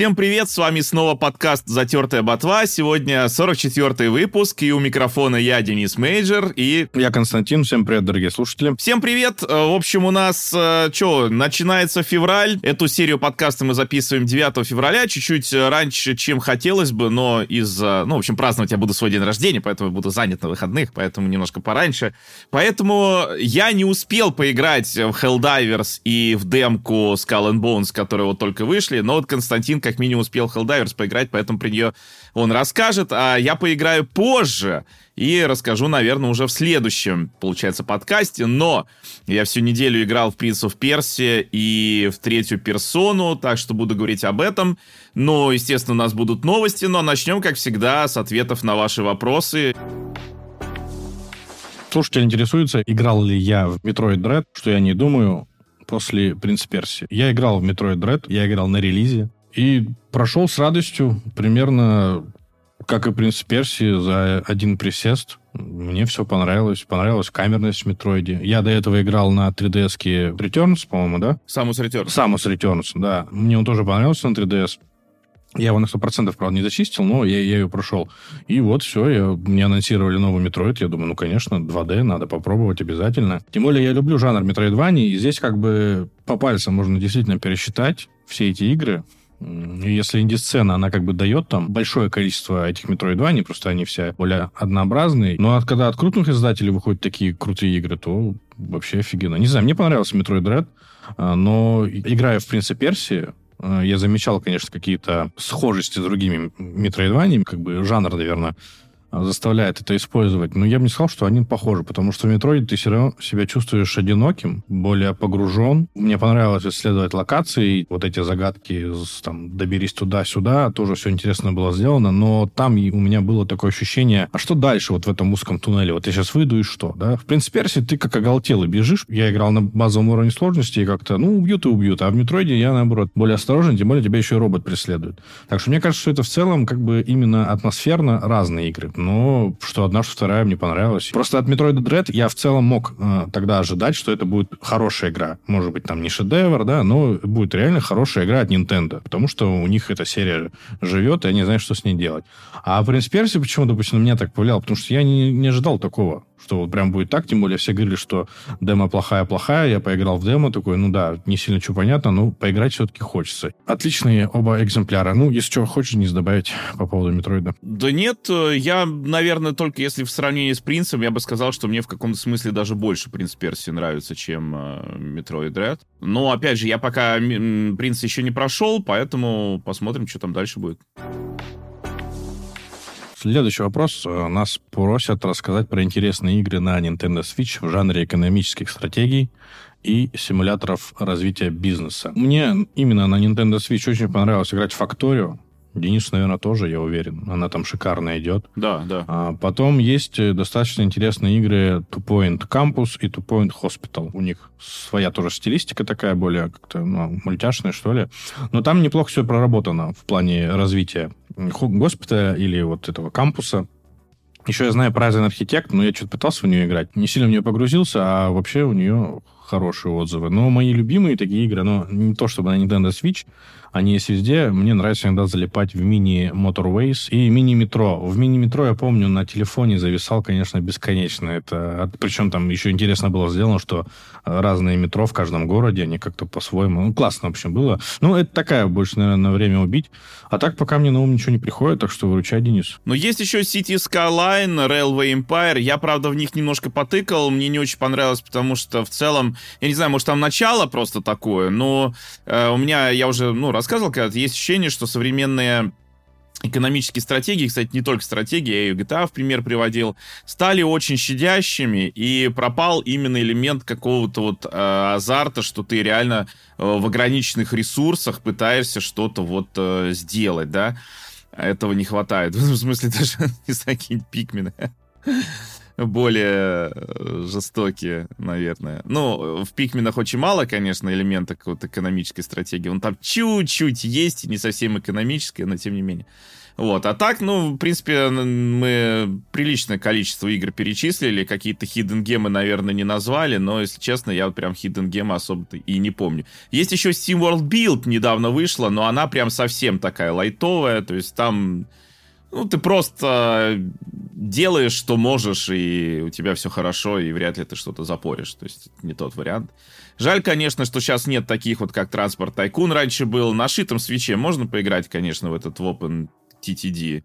Всем привет, с вами снова подкаст «Затертая ботва». Сегодня 44-й выпуск, и у микрофона я, Денис Мейджер, и... Я Константин, всем привет, дорогие слушатели. Всем привет! Э, в общем, у нас, э, что, начинается февраль. Эту серию подкаста мы записываем 9 февраля, чуть-чуть раньше, чем хотелось бы, но из-за... Ну, в общем, праздновать я буду свой день рождения, поэтому буду занят на выходных, поэтому немножко пораньше. Поэтому я не успел поиграть в Helldivers и в демку Skull and Bones, которые вот только вышли, но вот Константин как минимум успел Helldivers поиграть, поэтому при нее он расскажет, а я поиграю позже и расскажу, наверное, уже в следующем, получается, подкасте. Но я всю неделю играл в Prince of Persia и в третью персону, так что буду говорить об этом. Но, естественно, у нас будут новости, но начнем, как всегда, с ответов на ваши вопросы. Слушатель интересуется, играл ли я в Metroid Dread, что я не думаю, после Принц Перси. Я играл в Metroid Dread, я играл на релизе. И прошел с радостью, примерно как и «Принц Персии», за один присест. Мне все понравилось. Понравилась камерность в Метроиде. Я до этого играл на 3DS-ке Returns, по-моему, да? Samus Returns. Samus Returns, да. Мне он тоже понравился на 3DS. Я его на 100% правда, не зачистил, но я, я ее прошел. И вот все, я, мне анонсировали новый Metroid. Я думаю, ну, конечно, 2D, надо попробовать обязательно. Тем более, я люблю жанр Metroidvania, и здесь как бы по пальцам можно действительно пересчитать все эти игры. Если инди-сцена, она как бы дает там большое количество этих Metroidvania, просто они все более однообразные. Но от, когда от крупных издателей выходят такие крутые игры, то вообще офигенно. Не знаю, мне понравился Metroid Dread, а, но играя в Принце Персии, а, я замечал, конечно, какие-то схожести с другими метроидваниями, как бы жанр, наверное, заставляет это использовать. Но я бы не сказал, что они похожи, потому что в метроиде ты все равно себя чувствуешь одиноким, более погружен. Мне понравилось исследовать локации, вот эти загадки, там, доберись туда-сюда, тоже все интересно было сделано, но там у меня было такое ощущение, а что дальше вот в этом узком туннеле? Вот я сейчас выйду и что, да? В принципе, Перси ты как оголтелый бежишь. Я играл на базовом уровне сложности и как-то, ну, убьют и убьют. А в метроиде я, наоборот, более осторожен, тем более тебя еще и робот преследует. Так что мне кажется, что это в целом как бы именно атмосферно разные игры но что одна, что вторая мне понравилась. Просто от Metroid Dread я в целом мог э, тогда ожидать, что это будет хорошая игра. Может быть, там не шедевр, да, но будет реально хорошая игра от Nintendo, потому что у них эта серия живет, и они знают, что с ней делать. А Принц Персии почему, допустим, на меня так повлиял, потому что я не, не ожидал такого что вот прям будет так, тем более все говорили, что демо плохая-плохая, я поиграл в демо, такой, ну да, не сильно что понятно, но поиграть все-таки хочется. Отличные оба экземпляра. Ну, если что, хочешь, не добавить по поводу Метроида? Да нет, э, я, наверное, только если в сравнении с Принцем, я бы сказал, что мне в каком-то смысле даже больше Принц Персии нравится, чем Metroid э, Dread. Но, опять же, я пока Принц еще не прошел, поэтому посмотрим, что там дальше будет. Следующий вопрос. Э, нас просят рассказать про интересные игры на Nintendo Switch в жанре экономических стратегий и симуляторов развития бизнеса. Мне именно на Nintendo Switch очень понравилось играть в Factorio. Денис, наверное, тоже, я уверен. Она там шикарно идет. Да, да. А потом есть э, достаточно интересные игры Two Point Campus и Two Point Hospital. У них своя тоже стилистика такая, более как-то ну, мультяшная, что ли. Но там неплохо все проработано в плане развития госпиталя или вот этого кампуса. Еще я знаю Ryzen Architect, но я что-то пытался в нее играть. Не сильно в нее погрузился, а вообще у нее хорошие отзывы. Но мои любимые такие игры, но не то чтобы на Nintendo Switch, они есть везде. Мне нравится иногда залипать в мини Motorways и мини-метро. В мини-метро, я помню, на телефоне зависал, конечно, бесконечно. Это, причем там еще интересно было сделано, что разные метро в каждом городе, они как-то по-своему... Ну, классно, в общем, было. Ну, это такая больше, наверное, на время убить. А так пока мне на ум ничего не приходит, так что выручай, Денис. Но есть еще City Skyline, Railway Empire. Я, правда, в них немножко потыкал. Мне не очень понравилось, потому что в целом, я не знаю, может, там начало просто такое, но э, у меня, я уже, ну, рассказывал когда есть ощущение, что современные экономические стратегии, кстати, не только стратегии, я и GTA в пример приводил, стали очень щадящими, и пропал именно элемент какого-то вот э, азарта, что ты реально э, в ограниченных ресурсах пытаешься что-то вот э, сделать, да. Этого не хватает. В смысле, даже, не знаю, какие-нибудь пикмены более э, жестокие, наверное. Ну, в Пикменах очень мало, конечно, элемента какой-то экономической стратегии. Он там чуть-чуть есть, не совсем экономическая, но тем не менее. Вот, а так, ну, в принципе, мы приличное количество игр перечислили, какие-то хидden гемы, наверное, не назвали, но, если честно, я вот прям хидden гемы особо и не помню. Есть еще Steam World Build недавно вышла, но она прям совсем такая лайтовая, то есть там, ну, ты просто делаешь, что можешь, и у тебя все хорошо, и вряд ли ты что-то запоришь, то есть не тот вариант. Жаль, конечно, что сейчас нет таких вот, как Транспорт Тайкун раньше был. На шитом свече можно поиграть, конечно, в этот Open TTD.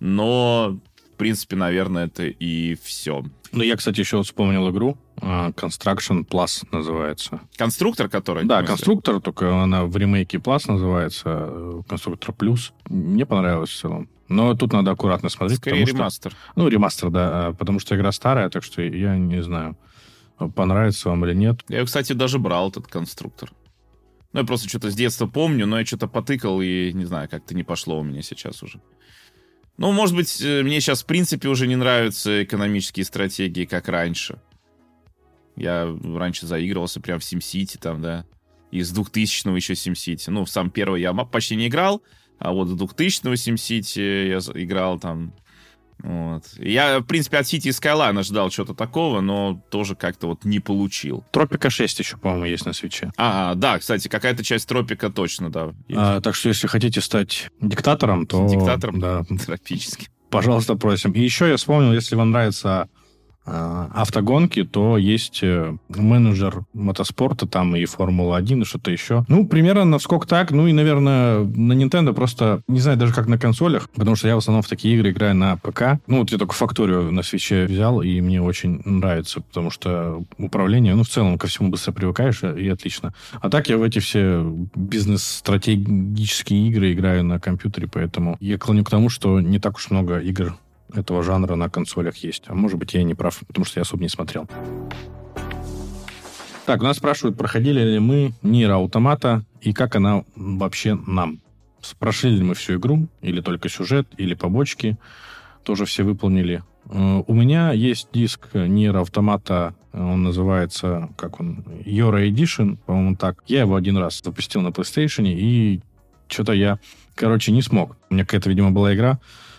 Но, в принципе, наверное, это и все. Ну, я, кстати, еще вспомнил игру. А, Construction Plus называется. Конструктор, который? Да, конструктор, только она в ремейке Plus называется. Э, конструктор Плюс. Мне понравилось в целом. Но тут надо аккуратно смотреть. Скорее ремастер. Что, ну, ремастер, да. А, потому что игра старая, так что я не знаю, понравится вам или нет. Я, кстати, даже брал этот конструктор. Ну, я просто что-то с детства помню, но я что-то потыкал, и, не знаю, как-то не пошло у меня сейчас уже. Ну, может быть, э, мне сейчас, в принципе, уже не нравятся экономические стратегии, как раньше. Я раньше заигрывался прям в SimCity там, да. Из 2000-го еще SimCity. Ну, в сам первый я почти не играл, а вот с 2000-го SimCity я играл там вот. Я, в принципе, от City Skyline ждал чего-то такого, но тоже как-то вот не получил. Тропика 6 еще, по-моему, есть на свече. А, да, кстати, какая-то часть Тропика точно, да. А, так что, если хотите стать диктатором, то... Диктатором? Да. Тропическим. Пожалуйста, просим. И еще я вспомнил, если вам нравится автогонки, то есть э, менеджер мотоспорта, там и Формула-1, и что-то еще. Ну, примерно на сколько так. Ну, и, наверное, на Nintendo просто, не знаю даже как на консолях, потому что я в основном в такие игры играю на ПК. Ну, вот я только Факторию на свече взял, и мне очень нравится, потому что управление, ну, в целом ко всему быстро привыкаешь, и отлично. А так я в эти все бизнес-стратегические игры играю на компьютере, поэтому я клоню к тому, что не так уж много игр этого жанра на консолях есть. А может быть, я не прав, потому что я особо не смотрел. Так, нас спрашивают, проходили ли мы Нира Автомата и как она вообще нам. Прошли ли мы всю игру, или только сюжет, или побочки. Тоже все выполнили. Э, у меня есть диск Нира Автомата, он называется, как он, Yora Edition, по-моему, так. Я его один раз запустил на PlayStation, и что-то я, короче, не смог. У меня какая-то, видимо, была игра,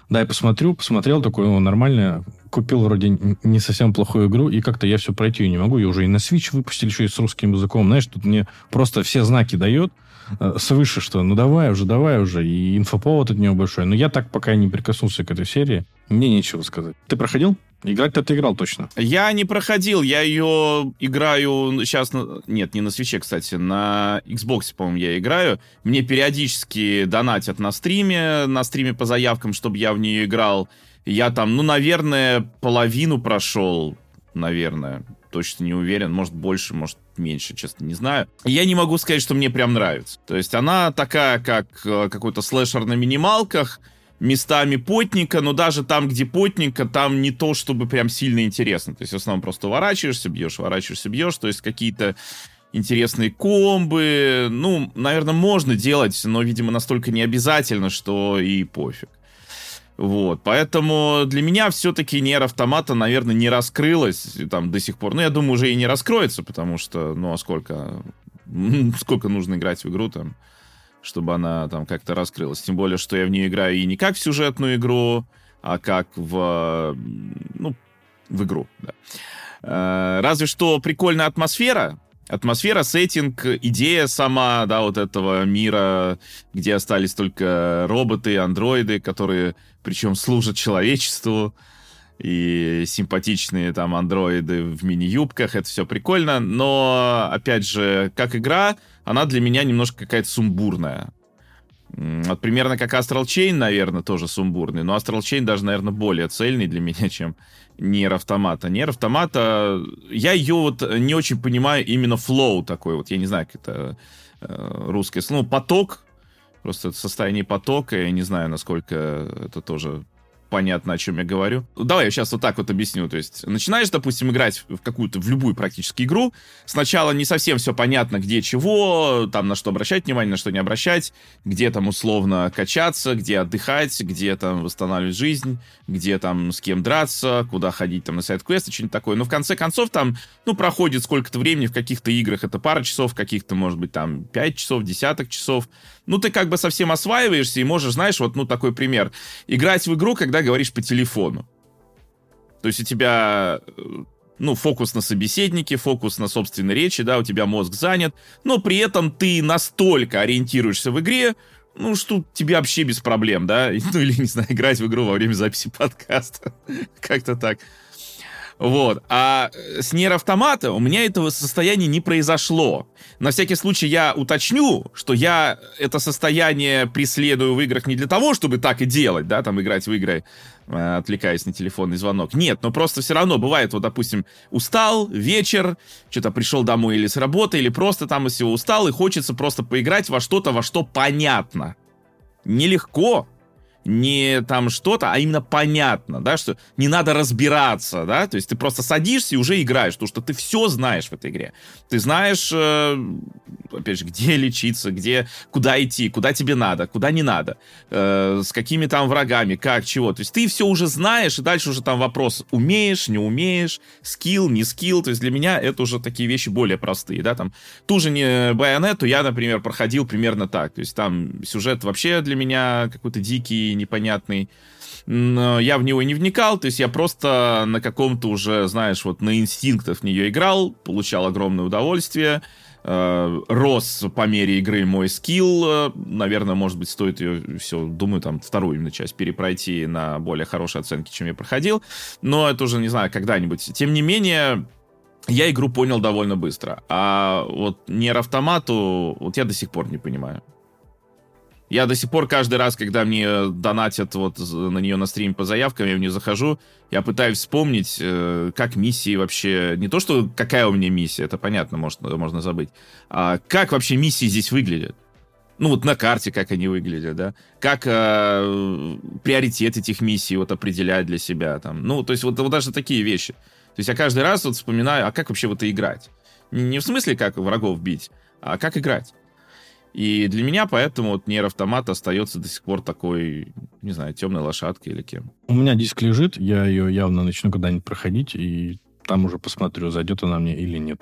да, я посмотрю, посмотрел, такой, ну, нормально, купил вроде не совсем плохую игру, и как-то я все пройти не могу. Я уже и на Switch выпустили, еще и с русским языком. Знаешь, тут мне просто все знаки дает э, свыше, что ну давай уже, давай уже, и инфоповод от него большой. Но я так пока не прикоснулся к этой серии, мне нечего сказать. Ты проходил? Играть-то ты играл точно. Я не проходил, я ее играю сейчас... На... Нет, не на свече, кстати, на Xbox, по-моему, я играю. Мне периодически донатят на стриме, на стриме по заявкам, чтобы я в нее играл. Я там, ну, наверное, половину прошел, наверное. Точно не уверен, может больше, может меньше, честно не знаю. Я не могу сказать, что мне прям нравится. То есть она такая, как э, какой-то слэшер на минималках, местами потника, но даже там, где потника, там не то, чтобы прям сильно интересно. То есть в основном просто ворачиваешься, бьешь, ворачиваешься, бьешь, то есть какие-то интересные комбы. Ну, наверное, можно делать, но, видимо, настолько не обязательно, что и пофиг. Вот, поэтому для меня все-таки Нер Автомата, наверное, не раскрылась там до сих пор. Ну, я думаю, уже и не раскроется, потому что, ну, а сколько, сколько нужно играть в игру там, чтобы она там как-то раскрылась. Тем более, что я в нее играю и не как в сюжетную игру, а как в, ну, в игру, да. Э, разве что прикольная атмосфера, атмосфера, сеттинг, идея сама, да, вот этого мира, где остались только роботы, андроиды, которые, причем, служат человечеству, и симпатичные там андроиды в мини-юбках, это все прикольно, но, опять же, как игра, она для меня немножко какая-то сумбурная. Вот примерно как Astral Chain, наверное, тоже сумбурный, но Astral Chain даже, наверное, более цельный для меня, чем Нер Автомата. Нер Автомата, я ее вот не очень понимаю именно флоу такой вот, я не знаю, как это э, русское слово, ну, поток, просто состояние потока, я не знаю, насколько это тоже понятно, о чем я говорю. Давай я сейчас вот так вот объясню. То есть начинаешь, допустим, играть в какую-то, в любую практически игру. Сначала не совсем все понятно, где чего, там на что обращать внимание, на что не обращать, где там условно качаться, где отдыхать, где там восстанавливать жизнь, где там с кем драться, куда ходить там на сайт-квесты, что-нибудь такое. Но в конце концов там, ну, проходит сколько-то времени в каких-то играх, это пара часов, в каких-то, может быть, там 5 часов, десяток часов. Ну, ты как бы совсем осваиваешься и можешь, знаешь, вот, ну, такой пример. Играть в игру, когда говоришь по телефону. То есть у тебя э, ну, фокус на собеседнике, фокус на собственной речи, да, у тебя мозг занят, но при этом ты настолько ориентируешься в игре, ну, что тебе вообще без проблем, да, ну, или, не знаю, играть в игру во время записи подкаста, как-то так. Вот. А с Нер Автомата у меня этого состояния не произошло. На всякий случай я уточню, что я это состояние преследую в играх не для того, чтобы так и делать, да, там играть в игры, э, отвлекаясь на телефонный звонок. Нет, но просто все равно бывает, вот, допустим, устал, вечер, что-то пришел домой или с работы, или просто там из всего устал, и хочется просто поиграть во что-то, во что понятно. Нелегко, не там что-то, а именно понятно, да, что не надо разбираться, да, то есть ты просто садишься и уже играешь, потому что ты все знаешь в этой игре. Ты знаешь, э, опять же, где лечиться, где, куда идти, куда тебе надо, куда не надо, э, с какими там врагами, как, чего. То есть ты все уже знаешь, и дальше уже там вопрос, умеешь, не умеешь, скилл, не скилл. То есть для меня это уже такие вещи более простые, да, там ту же не байонету я, например, проходил примерно так. То есть там сюжет вообще для меня какой-то дикий, непонятный. Но я в него не вникал, то есть я просто на каком-то уже, знаешь, вот на инстинктах в нее играл, получал огромное удовольствие, э, рос по мере игры мой скилл, э, наверное, может быть, стоит ее все, думаю, там, вторую именно часть перепройти на более хорошие оценки, чем я проходил, но это уже, не знаю, когда-нибудь. Тем не менее, я игру понял довольно быстро, а вот Нер Автомату, вот я до сих пор не понимаю. Я до сих пор каждый раз, когда мне донатят вот на нее на стрим по заявкам, я в нее захожу, я пытаюсь вспомнить, э, как миссии вообще... Не то, что какая у меня миссия, это понятно, может, можно забыть. А как вообще миссии здесь выглядят? Ну, вот на карте, как они выглядят, да? Как э, приоритет этих миссий вот определять для себя там. Ну, то есть вот, вот даже такие вещи. То есть я каждый раз вот вспоминаю, а как вообще вот играть? Не в смысле, как врагов бить, а как играть. И для меня поэтому вот Нейр Автомат остается до сих пор такой, не знаю, темной лошадкой или кем. У меня диск лежит, я ее явно начну когда-нибудь проходить, и там уже посмотрю, зайдет она мне или нет.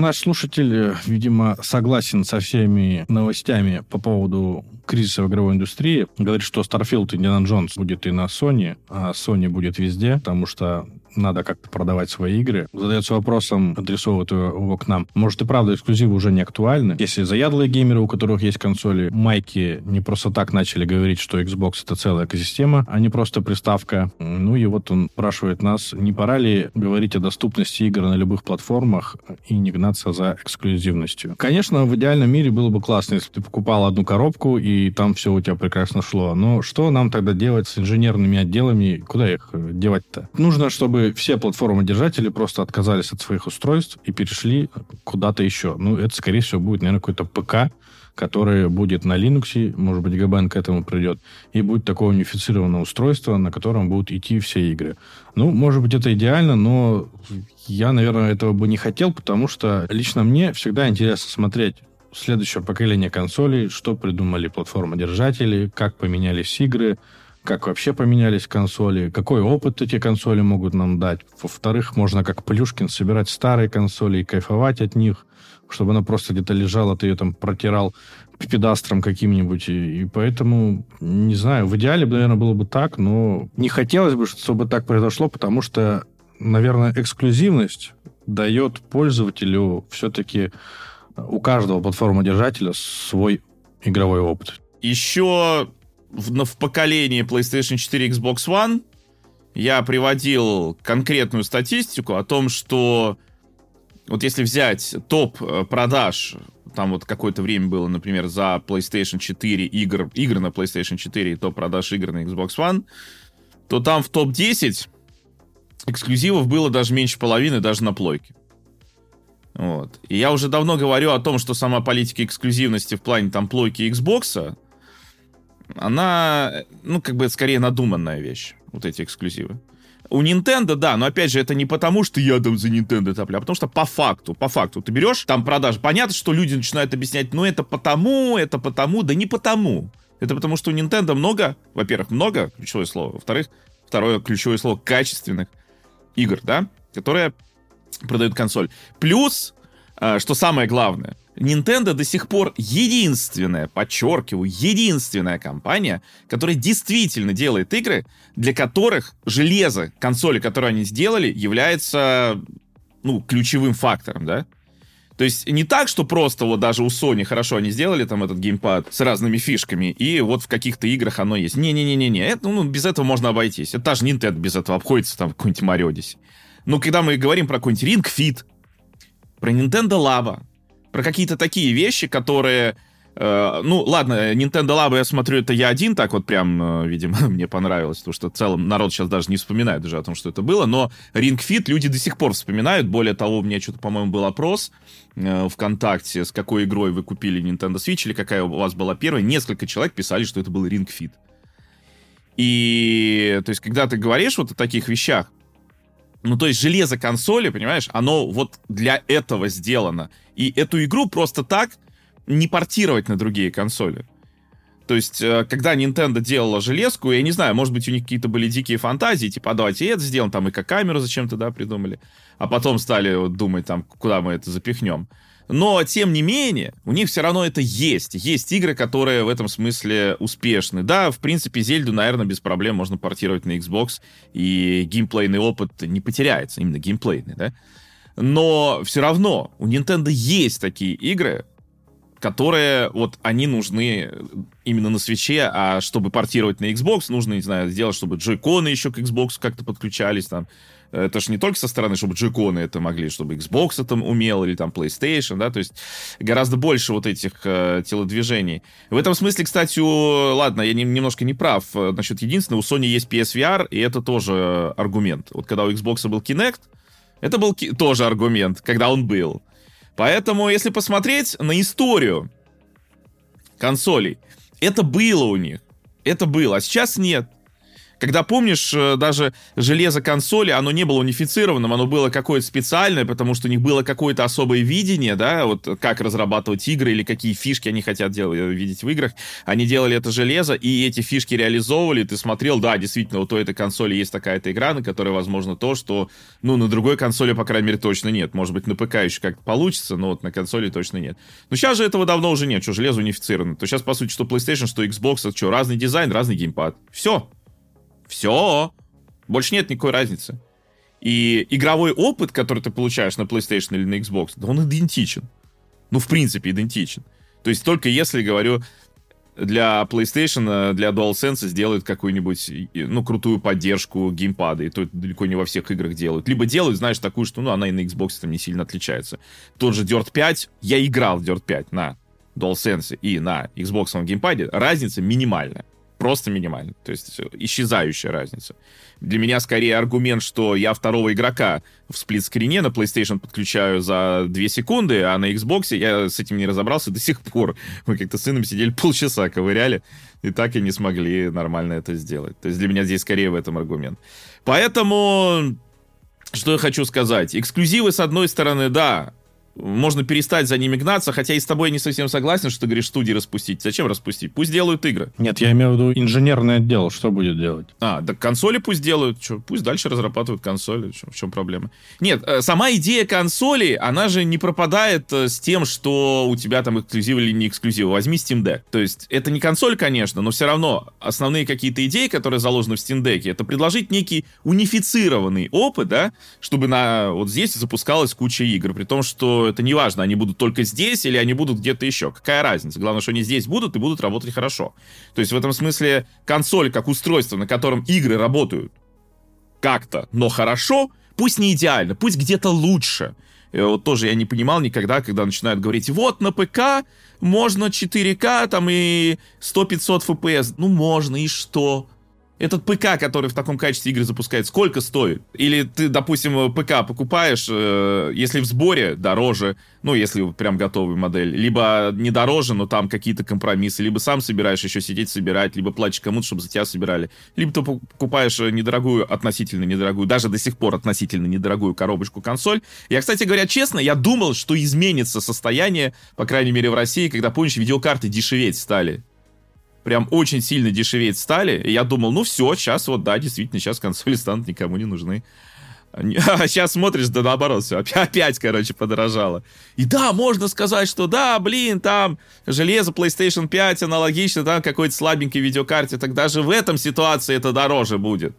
Наш слушатель, видимо, согласен со всеми новостями по поводу кризиса в игровой индустрии. Говорит, что Starfield и Indiana Jones будет и на Sony, а Sony будет везде, потому что надо как-то продавать свои игры. Задается вопросом, адресовывает его к нам. Может и правда эксклюзивы уже не актуальны? Если заядлые геймеры, у которых есть консоли, майки не просто так начали говорить, что Xbox это целая экосистема, а не просто приставка. Ну и вот он спрашивает нас, не пора ли говорить о доступности игр на любых платформах и не гнаться за эксклюзивностью? Конечно, в идеальном мире было бы классно, если ты покупал одну коробку и там все у тебя прекрасно шло. Но что нам тогда делать с инженерными отделами? Куда их девать-то? Нужно, чтобы все платформы-держатели просто отказались от своих устройств и перешли куда-то еще. Ну, это, скорее всего, будет, наверное, какой-то ПК, который будет на Linux, может быть, Габен к этому придет, и будет такое унифицированное устройство, на котором будут идти все игры. Ну, может быть, это идеально, но я, наверное, этого бы не хотел, потому что лично мне всегда интересно смотреть следующее поколение консолей, что придумали платформодержатели, как поменялись игры, как вообще поменялись консоли, какой опыт эти консоли могут нам дать. Во-вторых, можно как Плюшкин собирать старые консоли и кайфовать от них, чтобы она просто где-то лежала, ты ее там протирал педастром каким-нибудь. И, поэтому, не знаю, в идеале, наверное, было бы так, но не хотелось бы, чтобы так произошло, потому что, наверное, эксклюзивность дает пользователю все-таки у каждого платформодержателя свой игровой опыт. Еще в, в поколении PlayStation 4 Xbox One я приводил конкретную статистику о том, что вот если взять топ э, продаж, там вот какое-то время было, например, за PlayStation 4 игр, игр на PlayStation 4 и топ продаж игр на Xbox One, то там в топ-10 эксклюзивов было даже меньше половины, даже на плойке. Вот. И я уже давно говорю о том, что сама политика эксклюзивности в плане там плойки Xbox она, ну, как бы, скорее надуманная вещь, вот эти эксклюзивы. У Nintendo, да, но опять же, это не потому, что я там за Nintendo топля, а потому что по факту, по факту, ты берешь там продажи. Понятно, что люди начинают объяснять, ну это потому, это потому, да не потому. Это потому, что у Nintendo много, во-первых, много, ключевое слово, во-вторых, второе ключевое слово, качественных игр, да, которые продают консоль. Плюс, э, что самое главное, Nintendo до сих пор единственная, подчеркиваю, единственная компания, которая действительно делает игры, для которых железо консоли, которую они сделали, является, ну, ключевым фактором, да? То есть не так, что просто вот даже у Sony хорошо они сделали там этот геймпад с разными фишками, и вот в каких-то играх оно есть. Не-не-не-не, это, ну, без этого можно обойтись. Это даже Nintendo без этого обходится, там, какой-нибудь Odyssey. Но когда мы говорим про какой-нибудь Ring Fit, про Nintendo Labo, про какие-то такие вещи, которые... Э, ну, ладно, Nintendo Labo, я смотрю, это я один так вот прям, э, видимо, мне понравилось, потому что в целом народ сейчас даже не вспоминает даже о том, что это было, но Ring Fit люди до сих пор вспоминают. Более того, у меня что-то, по-моему, был опрос э, ВКонтакте, с какой игрой вы купили Nintendo Switch или какая у вас была первая. Несколько человек писали, что это был Ring Fit. И, то есть, когда ты говоришь вот о таких вещах, ну, то есть железо консоли, понимаешь, оно вот для этого сделано. И эту игру просто так не портировать на другие консоли. То есть, э, когда Nintendo делала железку, я не знаю, может быть, у них какие-то были дикие фантазии, типа, а давайте это сделаем, там и как камеру зачем-то, да, придумали. А потом стали вот думать, там, куда мы это запихнем. Но, тем не менее, у них все равно это есть. Есть игры, которые в этом смысле успешны. Да, в принципе, Зельду, наверное, без проблем можно портировать на Xbox, и геймплейный опыт не потеряется, именно геймплейный, да. Но все равно у Nintendo есть такие игры, которые вот они нужны именно на свече, а чтобы портировать на Xbox, нужно, не знаю, сделать, чтобы джойконы еще к Xbox как-то подключались, там, это же не только со стороны, чтобы джойконы это могли, чтобы Xbox это умел, или там PlayStation, да, то есть гораздо больше вот этих э, телодвижений. В этом смысле, кстати, у... ладно, я не, немножко не прав э, насчет единственного, у Sony есть PSVR, и это тоже аргумент. Вот когда у Xbox был Kinect, это был ки- тоже аргумент, когда он был. Поэтому, если посмотреть на историю консолей, это было у них. Это было, а сейчас нет. Когда, помнишь, э, даже железо консоли, оно не было унифицированным, оно было какое-то специальное, потому что у них было какое-то особое видение, да, вот как разрабатывать игры или какие фишки они хотят делать, э, видеть в играх. Они делали это железо, и эти фишки реализовывали, ты смотрел, да, действительно, вот у этой консоли есть такая-то игра, на которой возможно то, что, ну, на другой консоли, по крайней мере, точно нет. Может быть, на ПК еще как-то получится, но вот на консоли точно нет. Но сейчас же этого давно уже нет, что железо унифицировано. То сейчас, по сути, что PlayStation, что Xbox, это что, разный дизайн, разный геймпад. Все. Все. Больше нет никакой разницы. И игровой опыт, который ты получаешь на PlayStation или на Xbox, да он идентичен. Ну, в принципе, идентичен. То есть только если, говорю, для PlayStation, для DualSense сделают какую-нибудь, ну, крутую поддержку геймпада, и то это далеко не во всех играх делают. Либо делают, знаешь, такую, что, ну, она и на Xbox там не сильно отличается. Тот же Dirt 5, я играл в Dirt 5 на DualSense и на Xbox геймпаде, разница минимальная просто минимально. То есть исчезающая разница. Для меня скорее аргумент, что я второго игрока в сплитскрине на PlayStation подключаю за 2 секунды, а на Xbox я с этим не разобрался до сих пор. Мы как-то с сыном сидели полчаса, ковыряли, и так и не смогли нормально это сделать. То есть для меня здесь скорее в этом аргумент. Поэтому, что я хочу сказать. Эксклюзивы, с одной стороны, да, можно перестать за ними гнаться, хотя и с тобой не совсем согласен, что ты говоришь, студии распустить. Зачем распустить? Пусть делают игры. Нет, я имею в виду инженерный отдел, что будет делать? А, да консоли пусть делают, что, пусть дальше разрабатывают консоли, что, в чем проблема? Нет, э, сама идея консоли, она же не пропадает э, с тем, что у тебя там эксклюзив или не эксклюзив. Возьми Steam Deck. То есть это не консоль, конечно, но все равно основные какие-то идеи, которые заложены в Steam Deck, это предложить некий унифицированный опыт, да, чтобы на вот здесь запускалась куча игр, при том, что это не важно, они будут только здесь или они будут где-то еще. Какая разница? Главное, что они здесь будут и будут работать хорошо. То есть в этом смысле консоль как устройство, на котором игры работают как-то, но хорошо, пусть не идеально, пусть где-то лучше. И вот тоже я не понимал никогда, когда начинают говорить, вот на ПК можно 4К там и 100-500 FPS. Ну, можно, и что? Этот ПК, который в таком качестве игры запускает, сколько стоит? Или ты, допустим, ПК покупаешь, э, если в сборе, дороже, ну, если прям готовый модель, либо не дороже, но там какие-то компромиссы, либо сам собираешь еще сидеть собирать, либо платишь кому-то, чтобы за тебя собирали, либо ты покупаешь недорогую, относительно недорогую, даже до сих пор относительно недорогую коробочку консоль. Я, кстати говоря, честно, я думал, что изменится состояние, по крайней мере, в России, когда, помнишь, видеокарты дешеветь стали прям очень сильно дешеветь стали. И я думал, ну все, сейчас вот, да, действительно, сейчас консоли станут никому не нужны. А сейчас смотришь, да наоборот, все, опять, короче, подорожало. И да, можно сказать, что да, блин, там железо PlayStation 5 аналогично, там какой-то слабенькой видеокарте, так даже в этом ситуации это дороже будет.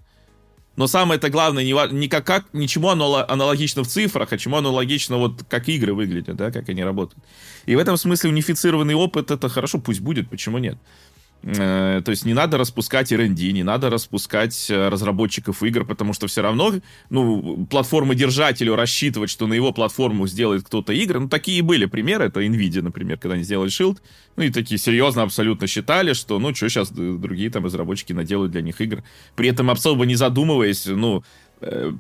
Но самое это главное, не, не как, как, ничему аналогично в цифрах, а чему аналогично вот как игры выглядят, да, как они работают. И в этом смысле унифицированный опыт, это хорошо, пусть будет, почему нет. Э, то есть не надо распускать R&D, не надо распускать э, разработчиков игр, потому что все равно, ну, платформодержателю рассчитывать, что на его платформу сделает кто-то игры, ну, такие были примеры, это Nvidia, например, когда они сделали Shield, ну, и такие серьезно абсолютно считали, что, ну, что сейчас другие там разработчики наделают для них игр, при этом особо не задумываясь, ну, Э,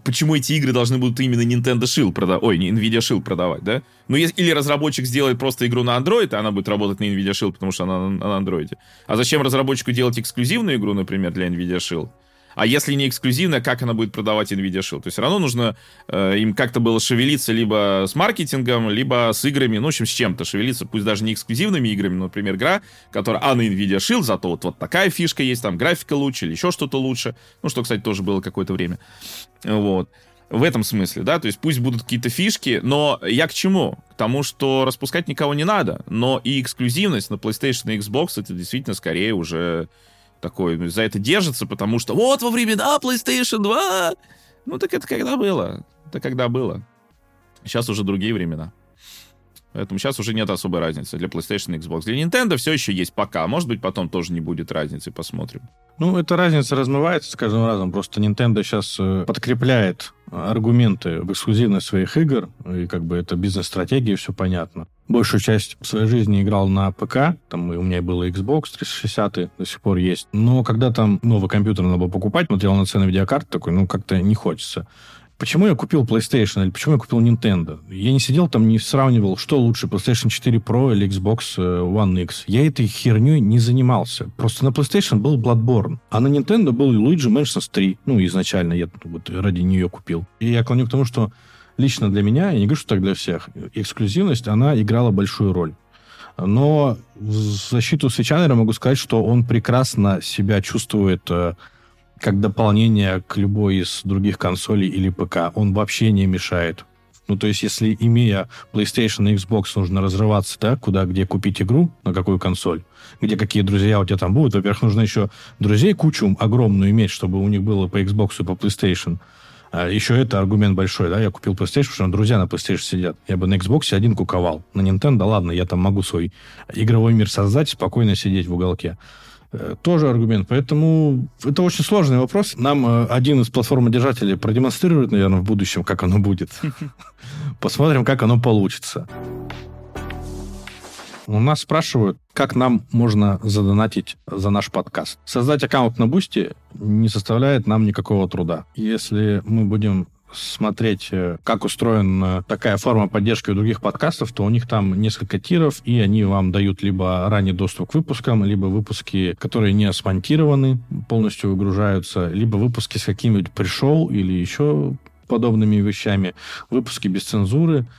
почему эти игры должны будут именно Nintendo Shield продавать, ой, не Nvidia Shield продавать, да? Ну, или разработчик сделает просто игру на Android, и она будет работать на Nvidia Shield, потому что она на Android. А зачем разработчику делать эксклюзивную игру, например, для Nvidia Shield? А если не эксклюзивная, как она будет продавать NVIDIA Shield? То есть все равно нужно э, им как-то было шевелиться либо с маркетингом, либо с играми, ну, в общем, с чем-то шевелиться, пусть даже не эксклюзивными играми, но, например, игра, которая, а, на NVIDIA Shield, зато вот, вот такая фишка есть, там графика лучше или еще что-то лучше. Ну, что, кстати, тоже было какое-то время. Вот. В этом смысле, да, то есть пусть будут какие-то фишки, но я к чему? К тому, что распускать никого не надо, но и эксклюзивность на PlayStation и Xbox это действительно скорее уже такой ну, за это держится, потому что вот во времена PlayStation 2. Ну так это когда было? Это когда было? Сейчас уже другие времена. Поэтому сейчас уже нет особой разницы для PlayStation и Xbox. Для Nintendo все еще есть пока. Может быть, потом тоже не будет разницы, посмотрим. Ну, эта разница размывается с каждым разом. Просто Nintendo сейчас э, подкрепляет аргументы в эксклюзивность своих игр, и как бы это бизнес-стратегия, все понятно. Большую часть своей жизни играл на ПК, там у меня было Xbox 360, до сих пор есть. Но когда там новый компьютер надо было покупать, смотрел на цены видеокарты, такой, ну, как-то не хочется. Почему я купил PlayStation или почему я купил Nintendo? Я не сидел там, не сравнивал, что лучше, PlayStation 4 Pro или Xbox э, One X. Я этой херней не занимался. Просто на PlayStation был Bloodborne, а на Nintendo был Luigi Mansion 3. Ну, изначально я вот ради нее купил. И я клоню к тому, что лично для меня, я не говорю, что так для всех, эксклюзивность, она играла большую роль. Но в защиту Свечанера могу сказать, что он прекрасно себя чувствует э, как дополнение к любой из других консолей или ПК. Он вообще не мешает. Ну, то есть, если, имея PlayStation и Xbox, нужно разрываться, да, куда, где купить игру, на какую консоль, где какие друзья у тебя там будут. Во-первых, нужно еще друзей кучу огромную иметь, чтобы у них было по Xbox и по PlayStation. А еще это аргумент большой, да, я купил PlayStation, потому что друзья на PlayStation сидят. Я бы на Xbox один куковал. На Nintendo, ладно, я там могу свой игровой мир создать, спокойно сидеть в уголке. Э, тоже аргумент. Поэтому это очень сложный вопрос. Нам э, один из платформодержателей продемонстрирует, наверное, в будущем, как оно будет. Посмотрим, как оно получится. У нас спрашивают, как нам можно задонатить за наш подкаст. Создать аккаунт на Boosty не составляет нам никакого труда. Если мы будем смотреть, э, как устроена такая форма поддержки у других подкастов, то у них там несколько тиров, и они вам дают либо ранний доступ к выпускам, либо выпуски, которые не смонтированы, полностью выгружаются, либо выпуски с каким-нибудь pre-show или еще подобными вещами, выпуски без цензуры –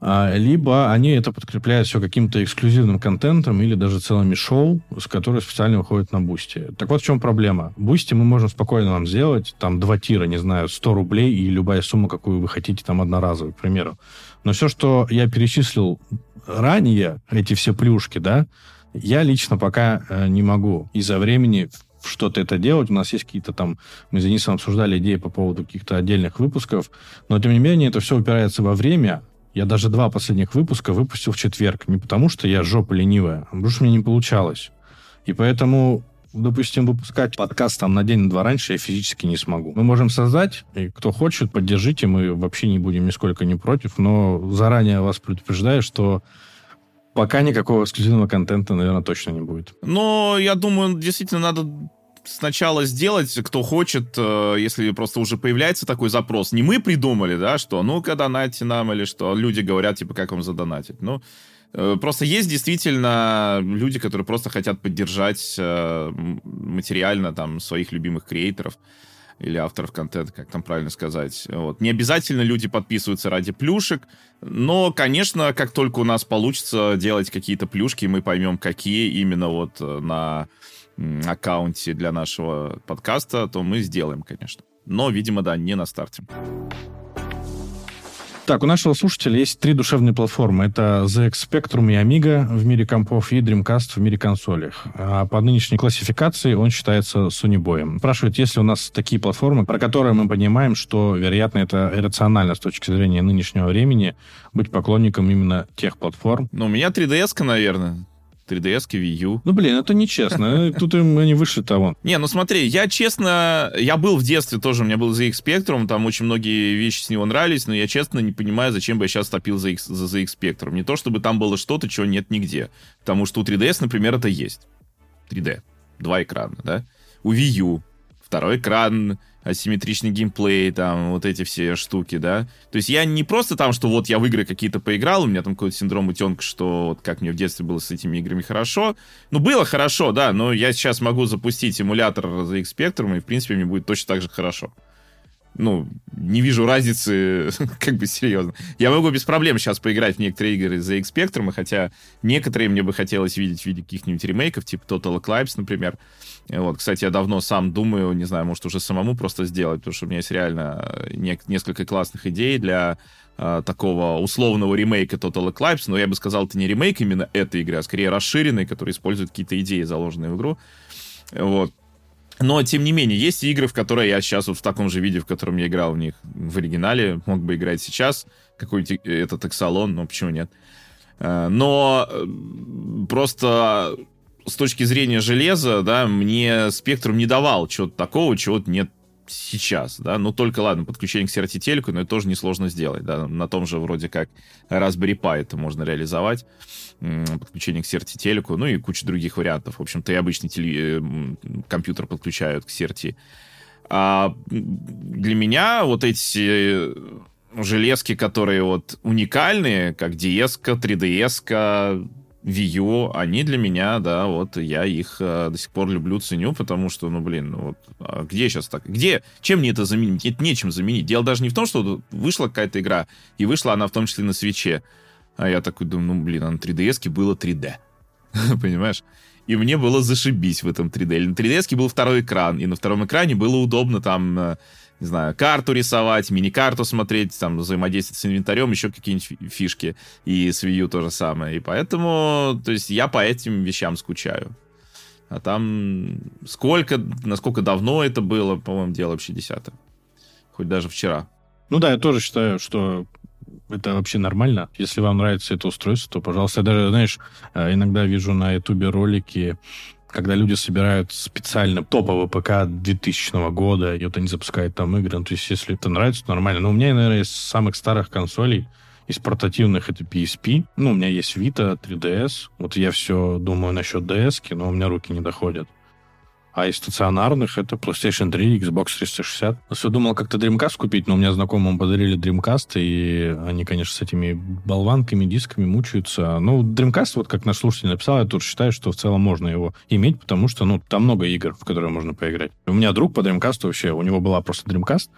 либо они это подкрепляют все каким-то эксклюзивным контентом или даже целыми шоу, с которые специально выходят на Boosty. Так вот в чем проблема. Boosty мы можем спокойно вам сделать, там два тира, не знаю, 100 рублей и любая сумма, какую вы хотите, там одноразовую, к примеру. Но все, что я перечислил ранее, эти все плюшки, да, я лично пока э, не могу из-за времени что-то это делать. У нас есть какие-то там... Мы с Денисом обсуждали идеи по поводу каких-то отдельных выпусков. Но, тем не менее, это все упирается во время, я даже два последних выпуска выпустил в четверг. Не потому, что я жопа ленивая, а потому что мне не получалось. И поэтому допустим, выпускать подкаст там на день, на два раньше я физически не смогу. Мы можем создать, и кто хочет, поддержите, мы вообще не будем нисколько не против, но заранее вас предупреждаю, что пока никакого эксклюзивного контента, наверное, точно не будет. Но я думаю, действительно надо сначала сделать, кто хочет, э, если просто уже появляется такой запрос. Не мы придумали, да, что ну-ка донатьте нам или что. Люди говорят, типа, как вам задонатить. Ну, э, Просто есть действительно люди, которые просто хотят поддержать э, материально там своих любимых креаторов или авторов контента, как там правильно сказать. Вот. Не обязательно люди подписываются ради плюшек, но, конечно, как только у нас получится делать какие-то плюшки, мы поймем, какие именно вот на аккаунте для нашего подкаста, то мы сделаем, конечно. Но, видимо, да, не на старте. Так, у нашего слушателя есть три душевные платформы. Это ZX Spectrum и Amiga в мире компов и Dreamcast в мире консолей. А по нынешней классификации он считается Sony боем. Спрашивают, есть ли у нас такие платформы, про которые мы понимаем, что, вероятно, это иррационально с точки зрения нынешнего времени быть поклонником именно тех платформ. Ну, у меня 3DS, наверное. 3DS, Wii U. Ну, блин, это нечестно. Тут они выше того. Не, ну смотри, я честно... Я был в детстве тоже, у меня был ZX Spectrum, там очень многие вещи с него нравились, но я честно не понимаю, зачем бы я сейчас топил за, X, за ZX Spectrum. Не то, чтобы там было что-то, чего нет нигде. Потому что у 3DS, например, это есть. 3D. Два экрана, да? У Wii U второй экран, асимметричный геймплей, там, вот эти все штуки, да. То есть я не просто там, что вот я в игры какие-то поиграл, у меня там какой-то синдром утенка, что вот как мне в детстве было с этими играми хорошо. Ну, было хорошо, да, но я сейчас могу запустить эмулятор ZX Spectrum, и, в принципе, мне будет точно так же хорошо. Ну, не вижу разницы, как бы серьезно. Я могу без проблем сейчас поиграть в некоторые игры ZX Spectrum, хотя некоторые мне бы хотелось видеть в виде каких-нибудь ремейков, типа Total Eclipse, например. Вот, кстати, я давно сам думаю, не знаю, может уже самому просто сделать, потому что у меня есть реально э, не, несколько классных идей для э, такого условного ремейка Total Eclipse, но я бы сказал, это не ремейк именно этой игры, а скорее расширенный, который использует какие-то идеи, заложенные в игру. Вот. Но, тем не менее, есть игры, в которые я сейчас вот в таком же виде, в котором я играл в них в оригинале, мог бы играть сейчас, какой-то этот эксалон, но почему нет. Э, но э, просто с точки зрения железа, да, мне спектрум не давал чего-то такого, чего-то нет сейчас, да, ну только, ладно, подключение к CRT телеку, но это тоже несложно сделать, да, на том же вроде как Raspberry Pi это можно реализовать, подключение к CRT телеку, ну и куча других вариантов, в общем-то и обычный теле... Э, компьютер подключают к CRT. А для меня вот эти железки, которые вот уникальные, как DS, 3DS, Wii U, они для меня, да, вот я их э, до сих пор люблю, ценю, потому что, ну, блин, ну, вот, а где сейчас так? Где? Чем мне это заменить? Это нечем заменить. Дело даже не в том, что вышла какая-то игра, и вышла она в том числе на свече. А я такой думаю, ну, блин, а на 3DS было 3D. Понимаешь? И мне было зашибись в этом 3D. На 3DS был второй экран, и на втором экране было удобно там э, не знаю, карту рисовать, мини-карту смотреть, там, взаимодействовать с инвентарем, еще какие-нибудь фишки. И с Wii U то же самое. И поэтому, то есть я по этим вещам скучаю. А там сколько, насколько давно это было, по-моему, дело вообще десятое. Хоть даже вчера. Ну да, я тоже считаю, что это вообще нормально. Если вам нравится это устройство, то, пожалуйста, я даже, знаешь, э, иногда вижу на Ютубе ролики когда люди собирают специально топовый ПК 2000 года, и вот они запускают там игры. Ну, то есть, если это нравится, то нормально. Но у меня, наверное, из самых старых консолей, из портативных это PSP. Ну, у меня есть Vita, 3DS. Вот я все думаю насчет DS, но у меня руки не доходят. А из стационарных это PlayStation 3, Xbox 360. Я думал как-то Dreamcast купить, но у меня знакомым подарили Dreamcast, и они, конечно, с этими болванками, дисками мучаются. Ну, Dreamcast, вот как наш слушатель написал, я тут считаю, что в целом можно его иметь, потому что, ну, там много игр, в которые можно поиграть. У меня друг по Dreamcast вообще, у него была просто Dreamcast,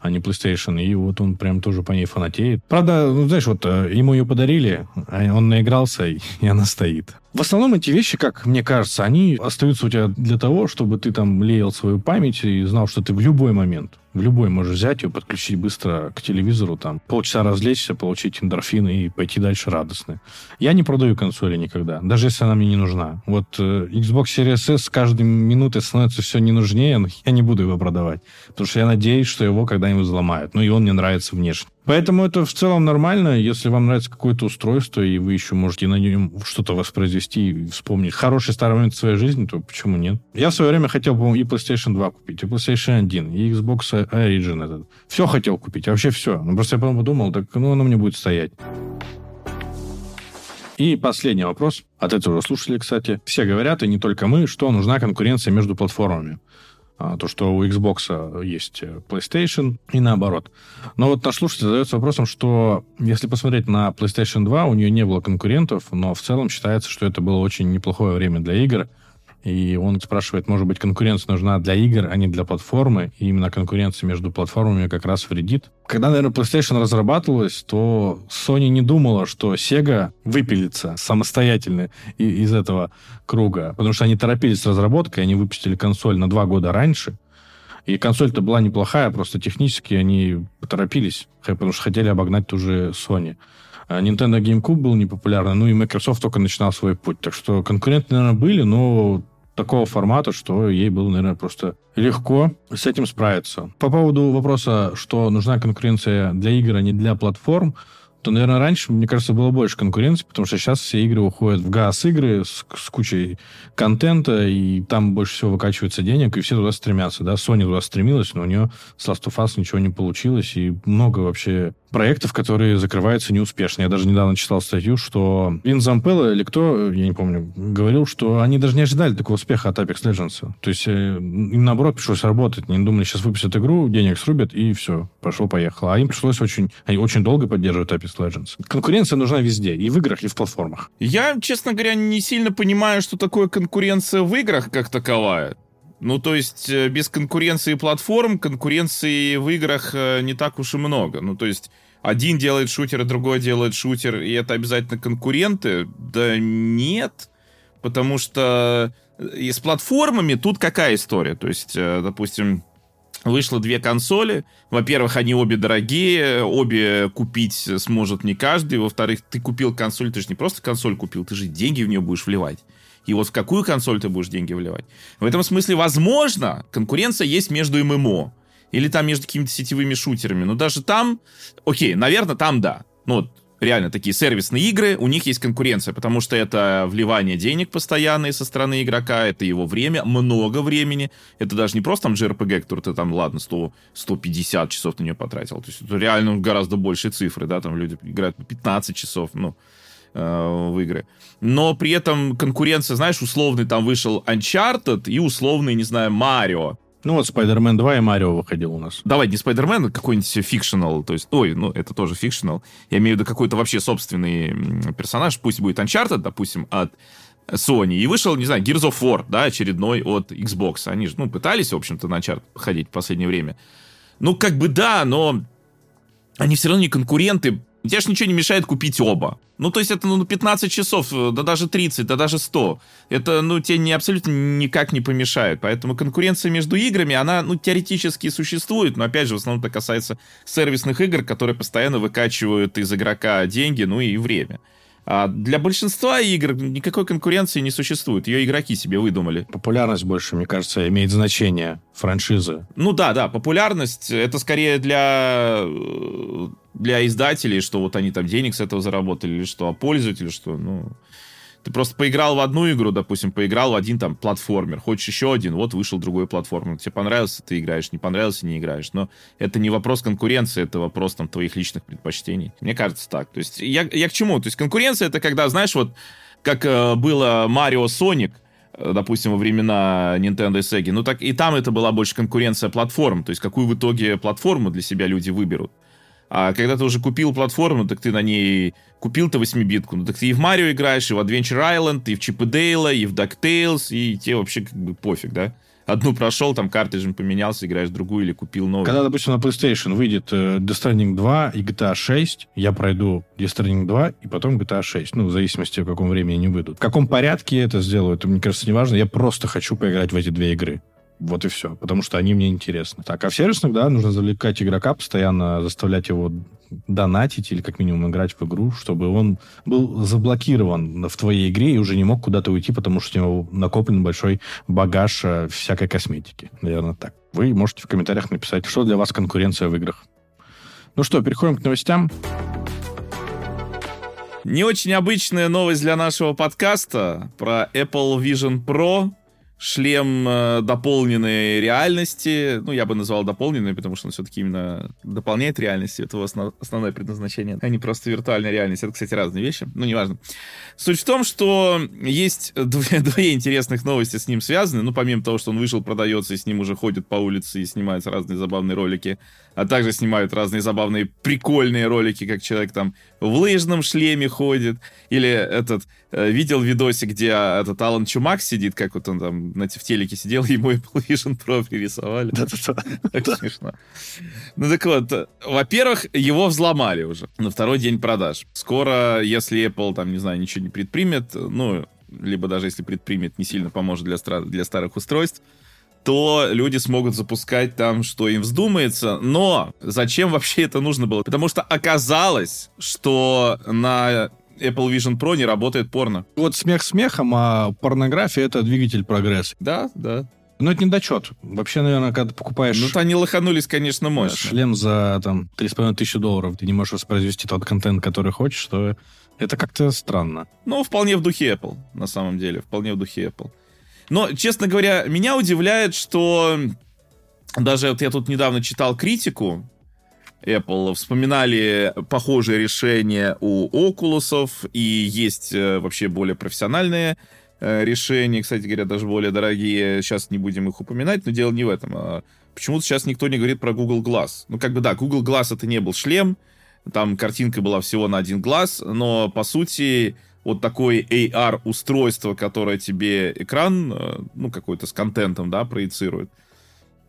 а не PlayStation. И вот он прям тоже по ней фанатеет. Правда, ну, знаешь, вот э, ему ее подарили, а он наигрался, и она стоит. В основном эти вещи, как мне кажется, они остаются у тебя для того, чтобы ты там леял свою память и знал, что ты в любой момент, в любой можешь взять ее, подключить быстро к телевизору, там, полчаса развлечься, получить эндорфины и пойти дальше радостно. Я не продаю консоли никогда, даже если она мне не нужна. Вот э, Xbox Series S с каждой минутой становится все не нужнее, я не буду его продавать, потому что я надеюсь, что его когда-нибудь взломают. Ну и он мне нравится внешне. Поэтому это в целом нормально. Если вам нравится какое-то устройство, и вы еще можете на нем что-то воспроизвести и вспомнить хороший старый момент своей жизни, то почему нет? Я в свое время хотел, по-моему, и PlayStation 2 купить, и PlayStation 1, и Xbox Origin этот. Все хотел купить, а вообще все. Ну, просто я потом подумал, так ну оно мне будет стоять. И последний вопрос, от этого слушали, кстати. Все говорят, и не только мы, что нужна конкуренция между платформами. А, то, что у Xbox есть PlayStation и наоборот. Но вот наш слушатель задается вопросом, что если посмотреть на PlayStation 2, у нее не было конкурентов, но в целом считается, что это было очень неплохое время для игр, и он спрашивает, может быть, конкуренция нужна для игр, а не для платформы, и именно конкуренция между платформами как раз вредит. Когда, наверное, PlayStation разрабатывалась, то Sony не думала, что Sega выпилится самостоятельно из этого круга, потому что они торопились с разработкой, они выпустили консоль на два года раньше, и консоль-то была неплохая, просто технически они поторопились, потому что хотели обогнать ту же Sony. А Nintendo GameCube был непопулярный, ну и Microsoft только начинал свой путь. Так что конкуренты, наверное, были, но такого формата, что ей было, наверное, просто легко с этим справиться. По поводу вопроса, что нужна конкуренция для игр, а не для платформ, то, наверное, раньше, мне кажется, было больше конкуренции, потому что сейчас все игры уходят в газ-игры с, с кучей контента, и там больше всего выкачивается денег, и все туда стремятся, да. Sony туда стремилась, но у нее с Last of Us ничего не получилось, и много вообще проектов, которые закрываются неуспешно. Я даже недавно читал статью, что Вин Зампелло или кто, я не помню, говорил, что они даже не ожидали такого успеха от Apex Legends. То есть э, им, наоборот, пришлось работать. Они думали, сейчас выпустят игру, денег срубят, и все, пошел-поехал. А им пришлось очень, они очень долго поддерживать Apex Legends. Конкуренция нужна везде, и в играх, и в платформах. Я, честно говоря, не сильно понимаю, что такое конкуренция в играх как таковая. Ну, то есть, э, без конкуренции платформ, конкуренции в играх э, не так уж и много. Ну, то есть, один делает шутер, а другой делает шутер, и это обязательно конкуренты? Да нет, потому что э, и с платформами тут какая история? То есть, допустим, вышло две консоли. Во-первых, они обе дорогие, обе купить сможет не каждый. Во-вторых, ты купил консоль, ты же не просто консоль купил, ты же деньги в нее будешь вливать. И вот в какую консоль ты будешь деньги вливать? В этом смысле, возможно, конкуренция есть между ММО. Или там между какими-то сетевыми шутерами. Но даже там, окей, наверное, там да. Ну, вот реально такие сервисные игры, у них есть конкуренция, потому что это вливание денег постоянные со стороны игрока, это его время, много времени. Это даже не просто там JRPG, который ты там, ладно, 100, 150 часов на нее потратил. То есть это реально гораздо большие цифры, да, там люди играют по 15 часов, ну, Э, в игры. Но при этом конкуренция, знаешь, условный там вышел Uncharted и условный, не знаю, Марио. Ну вот Spider-Man 2 и Марио выходил у нас. Давай, не Spider-Man, а какой-нибудь fictional, то есть, ой, ну это тоже fictional. Я имею в виду какой-то вообще собственный персонаж, пусть будет Uncharted, допустим, от Sony. И вышел, не знаю, Gears of War, да, очередной от Xbox. Они же, ну, пытались, в общем-то, на Uncharted ходить в последнее время. Ну, как бы да, но они все равно не конкуренты Тебе же ничего не мешает купить оба. Ну, то есть это ну, 15 часов, э, да даже 30, да даже 100. Это, ну, тебе не, абсолютно никак не помешает. Поэтому конкуренция между играми, она, ну, теоретически существует, но, опять же, в основном это касается сервисных игр, которые постоянно выкачивают из игрока деньги, ну и время. А для большинства игр никакой конкуренции не существует. Ее игроки себе выдумали. Популярность больше, мне кажется, имеет значение франшизы. Ну да, да, популярность это скорее для э, для издателей, что вот они там денег с этого заработали, или что, а пользователи, что, ну... Ты просто поиграл в одну игру, допустим, поиграл в один там платформер, хочешь еще один, вот вышел другой платформер. Тебе понравился, ты играешь, не понравился, не играешь. Но это не вопрос конкуренции, это вопрос там твоих личных предпочтений. Мне кажется так. То есть я, я к чему? То есть конкуренция это когда, знаешь, вот как э, было Марио Соник, э, допустим, во времена Nintendo и Sega, ну так и там это была больше конкуренция платформ, то есть какую в итоге платформу для себя люди выберут. А когда ты уже купил платформу, так ты на ней купил ты 8-битку, ну так ты и в Марио играешь, и в Adventure Island, и в Чип и Дейла, и в DuckTales, и тебе вообще как бы пофиг, да? Одну прошел, там картриджем поменялся, играешь другую или купил новую. Когда, допустим, на PlayStation выйдет э, Death Stranding 2 и GTA 6, я пройду Death Stranding 2 и потом GTA 6. Ну, в зависимости, в каком времени они выйдут. В каком порядке это сделают, мне кажется, не важно. Я просто хочу поиграть в эти две игры. Вот и все. Потому что они мне интересны. Так, а в сервисных, да, нужно завлекать игрока, постоянно заставлять его донатить или как минимум играть в игру, чтобы он был заблокирован в твоей игре и уже не мог куда-то уйти, потому что у него накоплен большой багаж э, всякой косметики. Наверное, так. Вы можете в комментариях написать, что для вас конкуренция в играх. Ну что, переходим к новостям. Не очень обычная новость для нашего подкаста про Apple Vision Pro шлем э, дополненной реальности. Ну, я бы назвал дополненной, потому что он все-таки именно дополняет реальность. Это его основ, основное предназначение, а не просто виртуальная реальность. Это, кстати, разные вещи. Ну, неважно. Суть в том, что есть две, две интересных новости с ним связаны. Ну, помимо того, что он вышел, продается, и с ним уже ходят по улице и снимаются разные забавные ролики а также снимают разные забавные, прикольные ролики, как человек там в лыжном шлеме ходит, или этот, э, видел видосик, где а, этот Алан Чумак сидит, как вот он там на, в телеке сидел, ему Apple Vision Pro пририсовали. Да-да-да. Смешно. Ну так вот, э, во-первых, его взломали уже на второй день продаж. Скоро, если Apple там, не знаю, ничего не предпримет, ну, либо даже если предпримет, не сильно поможет для, для старых устройств, то люди смогут запускать там, что им вздумается. Но зачем вообще это нужно было? Потому что оказалось, что на Apple Vision Pro не работает порно. Вот смех смехом, а порнография — это двигатель прогресса. Да, да. Но это недочет. Вообще, наверное, когда ты покупаешь... Ну, они лоханулись, конечно, мощно. Шлем за, там, 3,5 тысячи долларов, ты не можешь воспроизвести тот контент, который хочешь, что это как-то странно. Ну, вполне в духе Apple, на самом деле. Вполне в духе Apple. Но, честно говоря, меня удивляет, что даже вот я тут недавно читал критику Apple, вспоминали похожие решения у Oculus, и есть э, вообще более профессиональные э, решения, кстати говоря, даже более дорогие. Сейчас не будем их упоминать, но дело не в этом. А почему-то сейчас никто не говорит про Google Glass. Ну, как бы да, Google Glass это не был шлем, там картинка была всего на один глаз, но по сути вот такое AR-устройство, которое тебе экран, э, ну, какой-то с контентом, да, проецирует.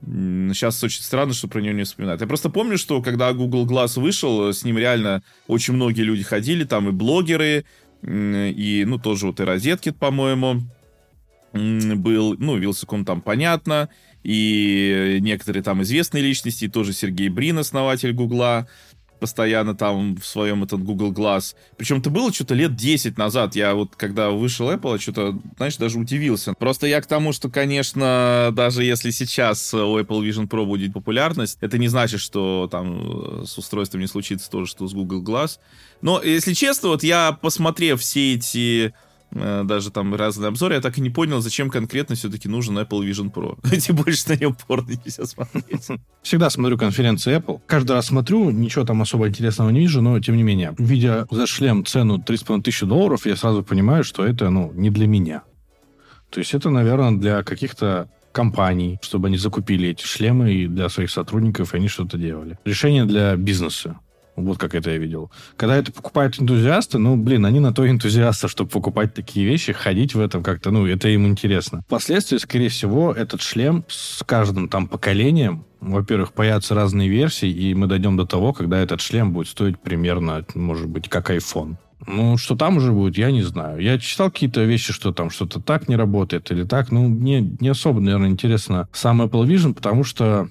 Сейчас очень странно, что про него не вспоминают. Я просто помню, что когда Google Glass вышел, с ним реально очень многие люди ходили, там и блогеры, и, ну, тоже вот и Розеткит, по-моему, был, ну, Вилсаком там понятно, и некоторые там известные личности, тоже Сергей Брин, основатель Гугла, постоянно там в своем этот Google Glass. Причем это было что-то лет 10 назад. Я вот, когда вышел Apple, что-то, знаешь, даже удивился. Просто я к тому, что, конечно, даже если сейчас у Apple Vision Pro будет популярность, это не значит, что там с устройством не случится то же, что с Google Glass. Но, если честно, вот я, посмотрев все эти Э, даже там разные обзоры, я так и не понял, зачем конкретно все-таки нужен Apple Vision Pro. Тем больше на нем порно нельзя смотреть. Всегда смотрю конференции Apple. Каждый раз смотрю, ничего там особо интересного не вижу, но тем не менее, видя за шлем цену 3,5 тысячи долларов, я сразу понимаю, что это, ну, не для меня. То есть это, наверное, для каких-то компаний, чтобы они закупили эти шлемы и для своих сотрудников, и они что-то делали. Решение для бизнеса. Вот как это я видел. Когда это покупают энтузиасты, ну, блин, они на то энтузиасты, чтобы покупать такие вещи, ходить в этом как-то, ну, это им интересно. Впоследствии, скорее всего, этот шлем с каждым там поколением, во-первых, появятся разные версии, и мы дойдем до того, когда этот шлем будет стоить примерно, может быть, как iPhone. Ну, что там уже будет, я не знаю. Я читал какие-то вещи, что там что-то так не работает или так. Ну, мне не особо, наверное, интересно сам Apple Vision, потому что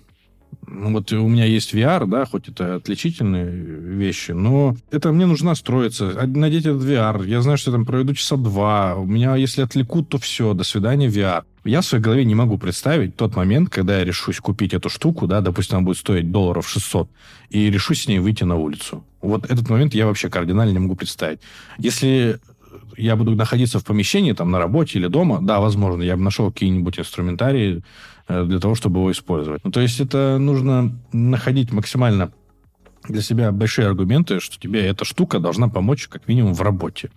вот у меня есть VR, да, хоть это отличительные вещи, но это мне нужно строиться. Надеть этот VR. Я знаю, что я там проведу часа два. У меня, если отвлекут, то все, до свидания, VR. Я в своей голове не могу представить тот момент, когда я решусь купить эту штуку, да, допустим, она будет стоить долларов 600, и решусь с ней выйти на улицу. Вот этот момент я вообще кардинально не могу представить. Если я буду находиться в помещении, там, на работе или дома, да, возможно, я бы нашел какие-нибудь инструментарии, для того, чтобы его использовать. Ну, то есть это нужно находить максимально для себя большие аргументы, что тебе эта штука должна помочь как минимум в работе.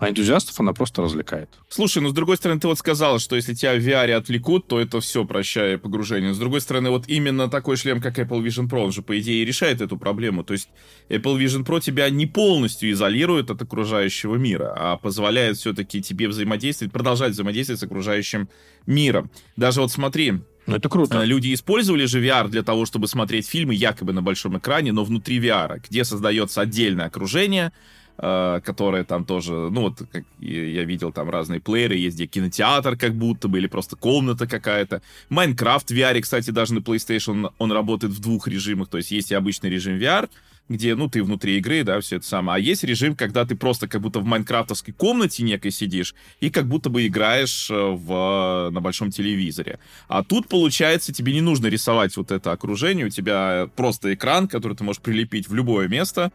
А энтузиастов она просто развлекает. Слушай, ну с другой стороны, ты вот сказал, что если тебя в VR отвлекут, то это все, прощая погружение. С другой стороны, вот именно такой шлем, как Apple Vision Pro, он же, по идее, решает эту проблему. То есть Apple Vision Pro тебя не полностью изолирует от окружающего мира, а позволяет все-таки тебе взаимодействовать, продолжать взаимодействовать с окружающим миром. Даже вот смотри, ну, это круто. Э, люди использовали же VR для того, чтобы смотреть фильмы якобы на большом экране, но внутри VR, где создается отдельное окружение, которые там тоже, ну вот, как я видел там разные плееры, есть где кинотеатр как будто бы, или просто комната какая-то. Майнкрафт VR, кстати, даже на PlayStation, он работает в двух режимах, то есть есть и обычный режим VR, где, ну, ты внутри игры, да, все это самое. А есть режим, когда ты просто как будто в майнкрафтовской комнате некой сидишь и как будто бы играешь э, в, на большом телевизоре. А тут, получается, тебе не нужно рисовать вот это окружение, у тебя просто экран, который ты можешь прилепить в любое место,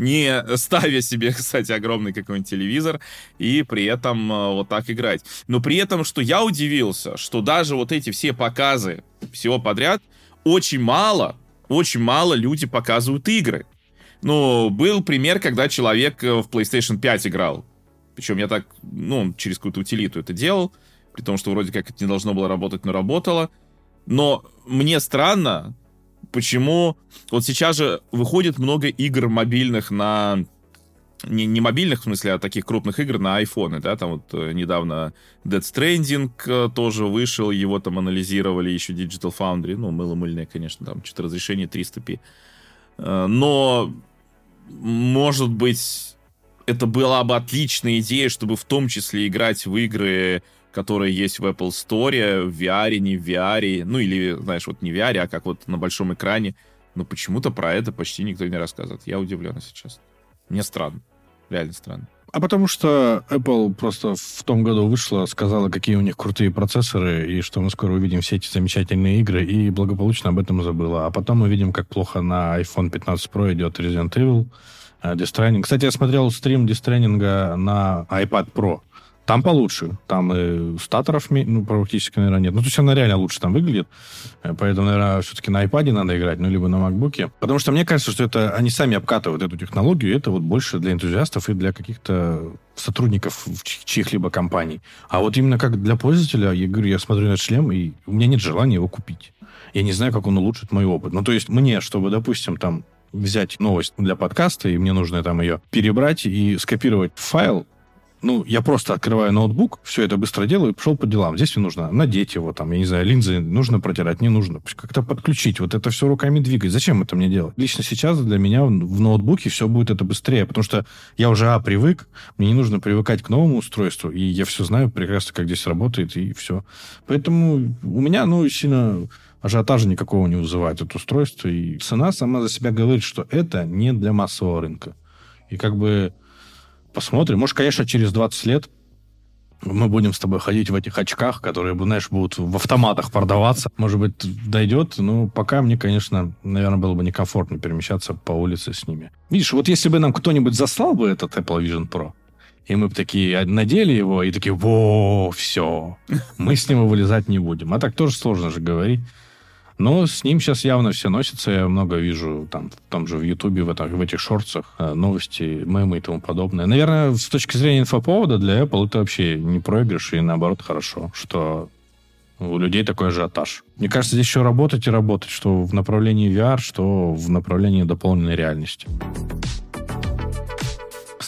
не ставя себе, кстати, огромный какой-нибудь телевизор и при этом э, вот так играть. Но при этом, что я удивился, что даже вот эти все показы всего подряд, очень мало, очень мало люди показывают игры. Ну, был пример, когда человек э, в PlayStation 5 играл. Причем я так, ну, через какую-то утилиту это делал, при том, что вроде как это не должно было работать, но работало. Но мне странно, почему вот сейчас же выходит много игр мобильных на не, не мобильных, в смысле, а таких крупных игр на айфоны, да, там вот э, недавно Dead Stranding э, тоже вышел, его там анализировали еще Digital Foundry, ну, мыло-мыльное, конечно, там что-то разрешение 300p. Э, но, может быть, это была бы отличная идея, чтобы в том числе играть в игры которые есть в Apple Store, в VR, не в VR, ну или, знаешь, вот не в VR, а как вот на большом экране. Но почему-то про это почти никто не рассказывает. Я удивлен, честно. Мне странно. Реально странно. А потому что Apple просто в том году вышла, сказала, какие у них крутые процессоры, и что мы скоро увидим все эти замечательные игры, и благополучно об этом забыла. А потом мы видим, как плохо на iPhone 15 Pro идет Resident Evil, uh, Death. Кстати, я смотрел стрим Death Stranding на iPad Pro. Там получше. Там и статоров ну, практически, наверное, нет. Ну, то есть она реально лучше там выглядит. Э, поэтому, наверное, все-таки на iPad надо играть, ну, либо на MacBook. Потому что мне кажется, что это они сами обкатывают эту технологию, и это вот больше для энтузиастов и для каких-то сотрудников чьих-либо компаний. А вот именно как для пользователя, я говорю, я смотрю на этот шлем, и у меня нет желания его купить. Я не знаю, как он улучшит мой опыт. Ну, то есть мне, чтобы, допустим, там взять новость для подкаста, и мне нужно там ее перебрать и скопировать файл, ну, я просто открываю ноутбук, все это быстро делаю пошел по делам. Здесь мне нужно надеть его, там, я не знаю, линзы нужно протирать, не нужно. Как-то подключить, вот это все руками двигать. Зачем это мне делать? Лично сейчас для меня в ноутбуке все будет это быстрее, потому что я уже, а, привык, мне не нужно привыкать к новому устройству, и я все знаю прекрасно, как здесь работает, и все. Поэтому у меня, ну, сильно ажиотажа никакого не вызывает это устройство, и цена сама за себя говорит, что это не для массового рынка. И как бы Посмотрим. Может, конечно, через 20 лет мы будем с тобой ходить в этих очках, которые, знаешь, будут в автоматах продаваться. Может быть, дойдет. Но пока мне, конечно, наверное, было бы некомфортно перемещаться по улице с ними. Видишь, вот если бы нам кто-нибудь заслал бы этот Apple Vision Pro, и мы бы такие надели его, и такие, во, все, мы с него вылезать не будем. А так тоже сложно же говорить. Но с ним сейчас явно все носятся. Я много вижу там, в том же в Ютубе, в, в этих шорцах э, новости, мемы и тому подобное. Наверное, с точки зрения инфоповода для Apple это вообще не проигрыш, и наоборот хорошо, что у людей такой ажиотаж. Мне кажется, здесь еще работать и работать, что в направлении VR, что в направлении дополненной реальности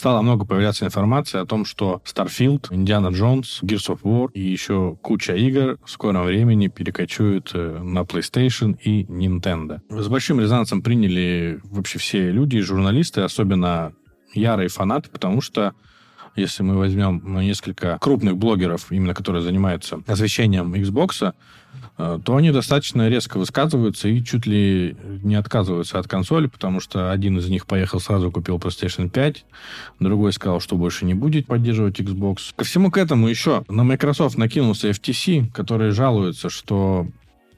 стало много появляться информации о том, что Starfield, Indiana Jones, Gears of War и еще куча игр в скором времени перекочуют э, на PlayStation и Nintendo. С большим резонансом приняли вообще все люди журналисты, особенно ярые фанаты, потому что если мы возьмем несколько крупных блогеров, именно которые занимаются освещением Xbox, э, то они достаточно резко высказываются и чуть ли не отказываются от консоли, потому что один из них поехал сразу купил PlayStation 5, другой сказал, что больше не будет поддерживать Xbox. Ко всему к этому еще. На Microsoft накинулся FTC, которые жалуются, что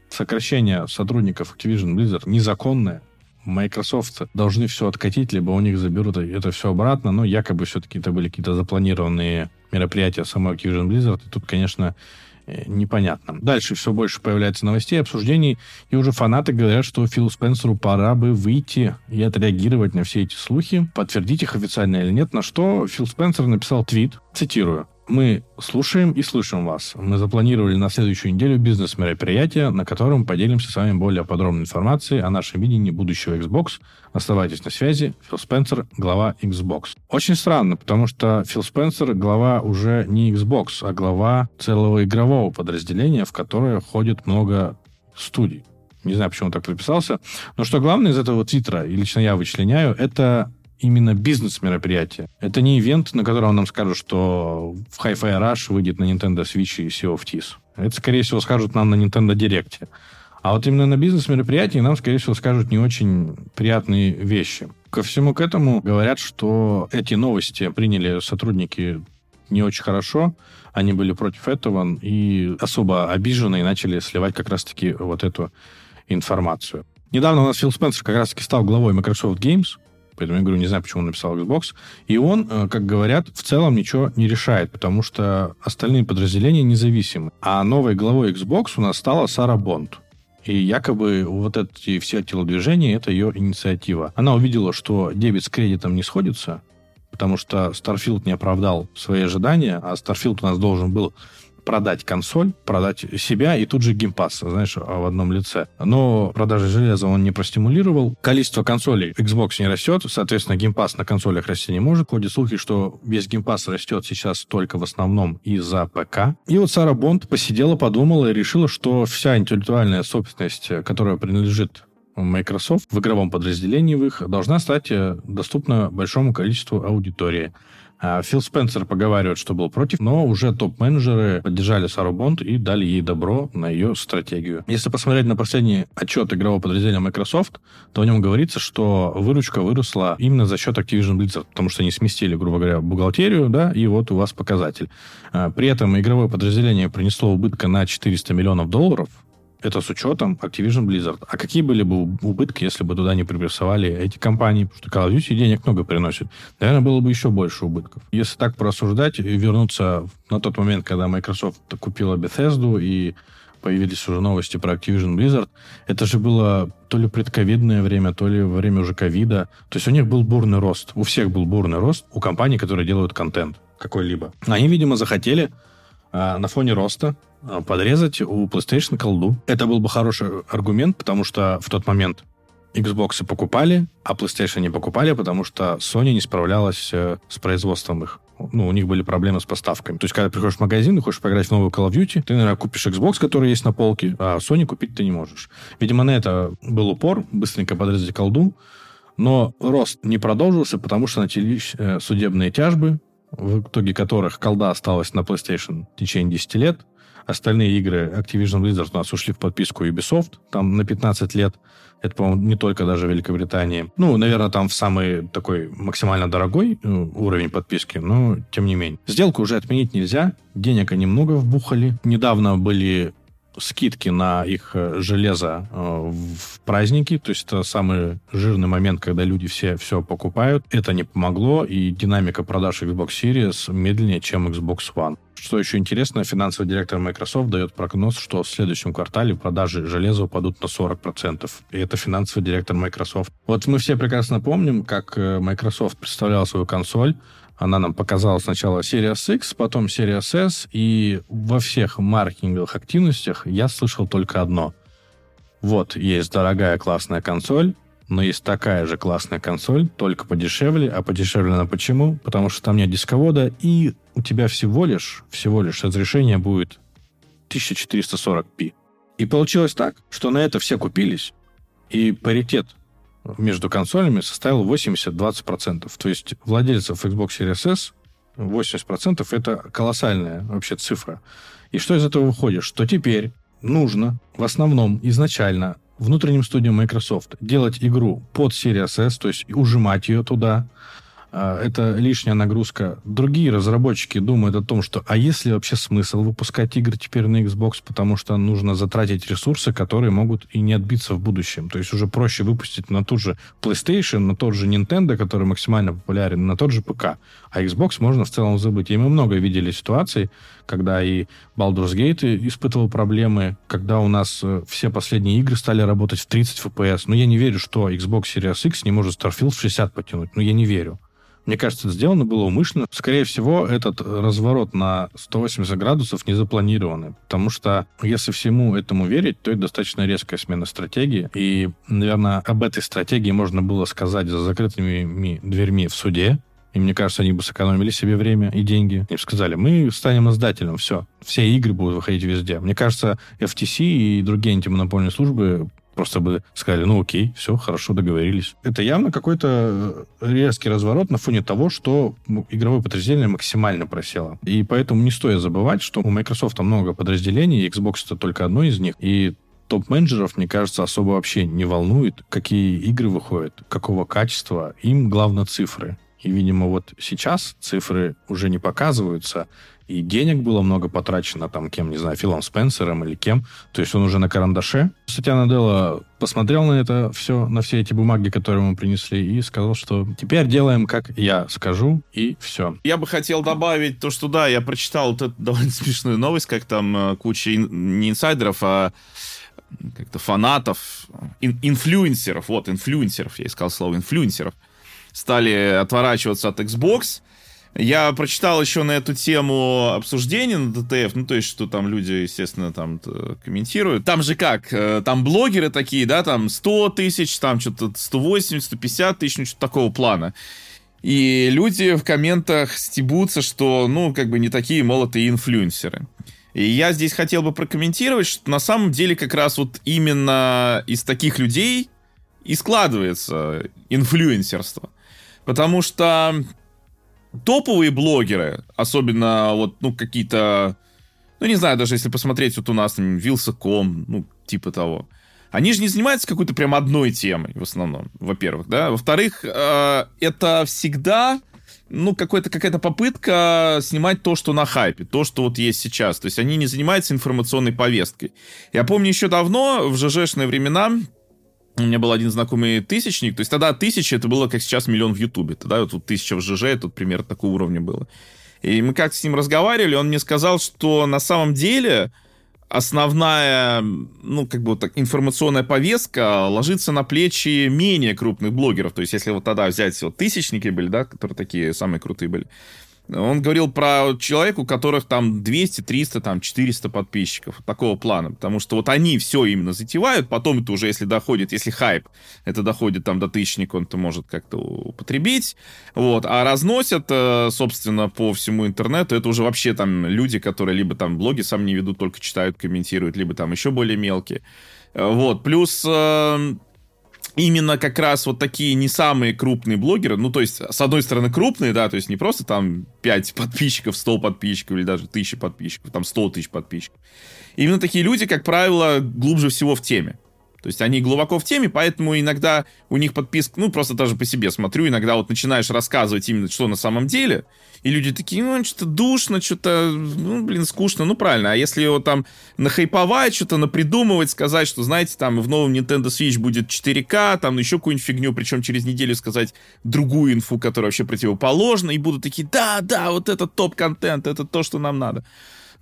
сокращение сотрудников Activision Blizzard незаконное, Microsoft должны все откатить, либо у них заберут это все обратно, но якобы все-таки это были какие-то запланированные мероприятия самой Activision Blizzard, и тут, конечно, э, непонятно. Дальше все больше появляется новостей, обсуждений, и уже фанаты говорят, что Филу Спенсеру пора бы выйти и отреагировать на все эти слухи, подтвердить их официально или нет, на что Фил Спенсер написал твит, цитирую, мы слушаем и слышим вас. Мы запланировали на следующую неделю бизнес-мероприятие, на котором поделимся с вами более подробной информацией о нашем видении будущего Xbox. Оставайтесь на связи. Фил Спенсер, глава Xbox. Очень странно, потому что Фил Спенсер глава уже не Xbox, а глава целого игрового подразделения, в которое ходит много студий. Не знаю, почему он так подписался. Но что главное из этого твиттера, и лично я вычленяю, это именно бизнес-мероприятие. Это не ивент, на котором нам скажут, что в Hi-Fi Rush выйдет на Nintendo Switch и Sea of Thieves. Это, скорее всего, скажут нам на Nintendo Direct. А вот именно на бизнес-мероприятии нам, скорее всего, скажут не очень приятные вещи. Ко всему к этому говорят, что эти новости приняли сотрудники не очень хорошо. Они были против этого и особо обижены и начали сливать как раз-таки вот эту информацию. Недавно у нас Фил Спенсер как раз-таки стал главой Microsoft Games, Поэтому я говорю, не знаю, почему он написал Xbox. И он, э, как говорят, в целом ничего не решает, потому что остальные подразделения независимы. А новой главой Xbox у нас стала Сара Бонд. И якобы вот эти все телодвижения, это ее инициатива. Она увидела, что дебет с кредитом не сходится, потому что Starfield не оправдал свои ожидания, а Starfield у нас должен был продать консоль, продать себя и тут же Game Pass, знаешь, в одном лице. Но продажи железа он не простимулировал. Количество консолей Xbox не растет, соответственно, Game Pass на консолях расти не может. Ходят слухи, что весь Game Pass растет сейчас только в основном из-за ПК. И вот Сара Бонд посидела, подумала и решила, что вся интеллектуальная собственность, которая принадлежит Microsoft в игровом подразделении в их должна стать э, доступна большому количеству аудитории. А Фил Спенсер поговаривает, что был против, но уже топ-менеджеры поддержали Сару Бонд и дали ей добро на ее стратегию. Если посмотреть на последний отчет игрового подразделения Microsoft, то в нем говорится, что выручка выросла именно за счет Activision Blizzard, потому что они сместили, грубо говоря, бухгалтерию, да, и вот у вас показатель. А, при этом игровое подразделение принесло убытка на 400 миллионов долларов, это с учетом Activision Blizzard. А какие были бы убытки, если бы туда не припрессовали эти компании? Потому что Call of Duty денег много приносит. Наверное, было бы еще больше убытков. Если так порассуждать и вернуться на тот момент, когда Microsoft купила Bethesda и появились уже новости про Activision Blizzard, это же было то ли предковидное время, то ли время уже ковида. То есть у них был бурный рост. У всех был бурный рост. У компаний, которые делают контент какой-либо. Они, видимо, захотели на фоне роста а, подрезать у PlayStation колду. Это был бы хороший аргумент, потому что в тот момент Xbox покупали, а PlayStation не покупали, потому что Sony не справлялась э, с производством их. Ну, у них были проблемы с поставками. То есть, когда приходишь в магазин и хочешь поиграть в новую Call of Duty, ты, наверное, купишь Xbox, который есть на полке, а Sony купить ты не можешь. Видимо, на это был упор, быстренько подрезать колду, но рост не продолжился, потому что начались э, судебные тяжбы, в итоге которых колда осталась на PlayStation в течение 10 лет, Остальные игры Activision Blizzard у нас ушли в подписку Ubisoft, там на 15 лет. Это, по-моему, не только даже в Великобритании. Ну, наверное, там в самый такой максимально дорогой э, уровень подписки, но тем не менее. Сделку уже отменить нельзя. Денег они много вбухали. Недавно были скидки на их э, железо э, в праздники, то есть это самый жирный момент, когда люди все все покупают. Это не помогло, и динамика продаж Xbox Series медленнее, чем Xbox One. Что еще интересно, финансовый директор Microsoft дает прогноз, что в следующем квартале продажи железа упадут на 40%. И это финансовый директор Microsoft. Вот мы все прекрасно помним, как э, Microsoft представлял свою консоль. Она нам показала сначала Series X, потом Series S, и во всех маркетинговых активностях я слышал только одно. Вот, есть дорогая классная консоль, но есть такая же классная консоль, только подешевле. А подешевле она почему? Потому что там нет дисковода, и у тебя всего лишь, всего лишь разрешение будет 1440p. И получилось так, что на это все купились, и паритет между консолями составил 80-20%. То есть владельцев Xbox Series S 80% это колоссальная вообще цифра. И что из этого выходит? Что теперь нужно в основном изначально внутренним студиям Microsoft делать игру под Series S, то есть ужимать ее туда, это лишняя нагрузка. Другие разработчики думают о том, что а если вообще смысл выпускать игры теперь на Xbox, потому что нужно затратить ресурсы, которые могут и не отбиться в будущем. То есть уже проще выпустить на тот же PlayStation, на тот же Nintendo, который максимально популярен, на тот же ПК. А Xbox можно в целом забыть. И мы много видели ситуаций, когда и Baldur's Gate испытывал проблемы, когда у нас э, все последние игры стали работать в 30 FPS. Но я не верю, что Xbox Series X не может Starfield в 60 потянуть. Ну, я не верю. Мне кажется, это сделано было умышленно. Скорее всего, этот разворот на 180 градусов не запланированный, потому что если всему этому верить, то это достаточно резкая смена стратегии. И, наверное, об этой стратегии можно было сказать за закрытыми дверьми в суде, и мне кажется, они бы сэкономили себе время и деньги. Им сказали, мы станем издателем, все. Все игры будут выходить везде. Мне кажется, FTC и другие антимонопольные службы Просто бы сказали, ну окей, все, хорошо, договорились. Это явно какой-то э, резкий разворот на фоне того, что ну, игровое подразделение максимально просело. И поэтому не стоит забывать, что у Microsoft много подразделений, Xbox это только одно из них, и топ-менеджеров, мне кажется, особо вообще не волнует, какие игры выходят, какого качества. Им главное цифры. И, видимо, вот сейчас цифры уже не показываются, и денег было много потрачено там кем, не знаю, Филом Спенсером или кем. То есть он уже на карандаше. Сатья Наделла посмотрел на это все, на все эти бумаги, которые мы принесли, и сказал, что теперь делаем, как я скажу, и все. Я бы хотел добавить то, что да, я прочитал вот эту довольно смешную новость, как там э, куча ин- не инсайдеров, а как-то фанатов, ин- инфлюенсеров, вот, инфлюенсеров, я искал слово инфлюенсеров, стали отворачиваться от Xbox, я прочитал еще на эту тему обсуждение на DTF, ну, то есть, что там люди, естественно, там комментируют. Там же как, э, там блогеры такие, да, там 100 тысяч, там что-то 180, 150 тысяч, ну, что-то такого плана. И люди в комментах стебутся, что, ну, как бы не такие молотые инфлюенсеры. И я здесь хотел бы прокомментировать, что на самом деле как раз вот именно из таких людей и складывается инфлюенсерство. Потому что топовые блогеры, особенно вот, ну, какие-то, ну, не знаю, даже если посмотреть вот у нас, там, Вилсаком, ну, типа того, они же не занимаются какой-то прям одной темой в основном, во-первых, да. Во-вторых, э, это всегда, ну, какой-то, какая-то попытка снимать то, что на хайпе, то, что вот есть сейчас. То есть они не занимаются информационной повесткой. Я помню еще давно, в ЖЖшные времена, у меня был один знакомый тысячник, то есть тогда тысяча, это было как сейчас миллион в Ютубе, тогда вот тут тысяча в ЖЖ, тут примерно такого уровня было. И мы как с ним разговаривали, он мне сказал, что на самом деле основная, ну, как бы вот так, информационная повестка ложится на плечи менее крупных блогеров. То есть, если вот тогда взять вот тысячники были, да, которые такие самые крутые были, он говорил про человека, у которых там 200, 300, там 400 подписчиков. Такого плана. Потому что вот они все именно затевают. Потом это уже, если доходит, если хайп, это доходит там до тысячника, он это может как-то употребить. Вот. А разносят, э, собственно, по всему интернету. Это уже вообще там люди, которые либо там блоги сам не ведут, только читают, комментируют, либо там еще более мелкие. Э, вот. Плюс э, именно как раз вот такие не самые крупные блогеры, ну, то есть, с одной стороны, крупные, да, то есть не просто там 5 подписчиков, 100 подписчиков или даже 1000 подписчиков, там 100 тысяч подписчиков. Именно такие люди, как правило, глубже всего в теме. То есть они глубоко в теме, поэтому иногда у них подписка, ну, просто даже по себе смотрю, иногда вот начинаешь рассказывать именно, что на самом деле, и люди такие, ну, что-то душно, что-то, ну, блин, скучно, ну, правильно. А если его там нахайповать, что-то напридумывать, сказать, что, знаете, там в новом Nintendo Switch будет 4К, там еще какую-нибудь фигню, причем через неделю сказать другую инфу, которая вообще противоположна, и будут такие, да, да, вот это топ-контент, это то, что нам надо.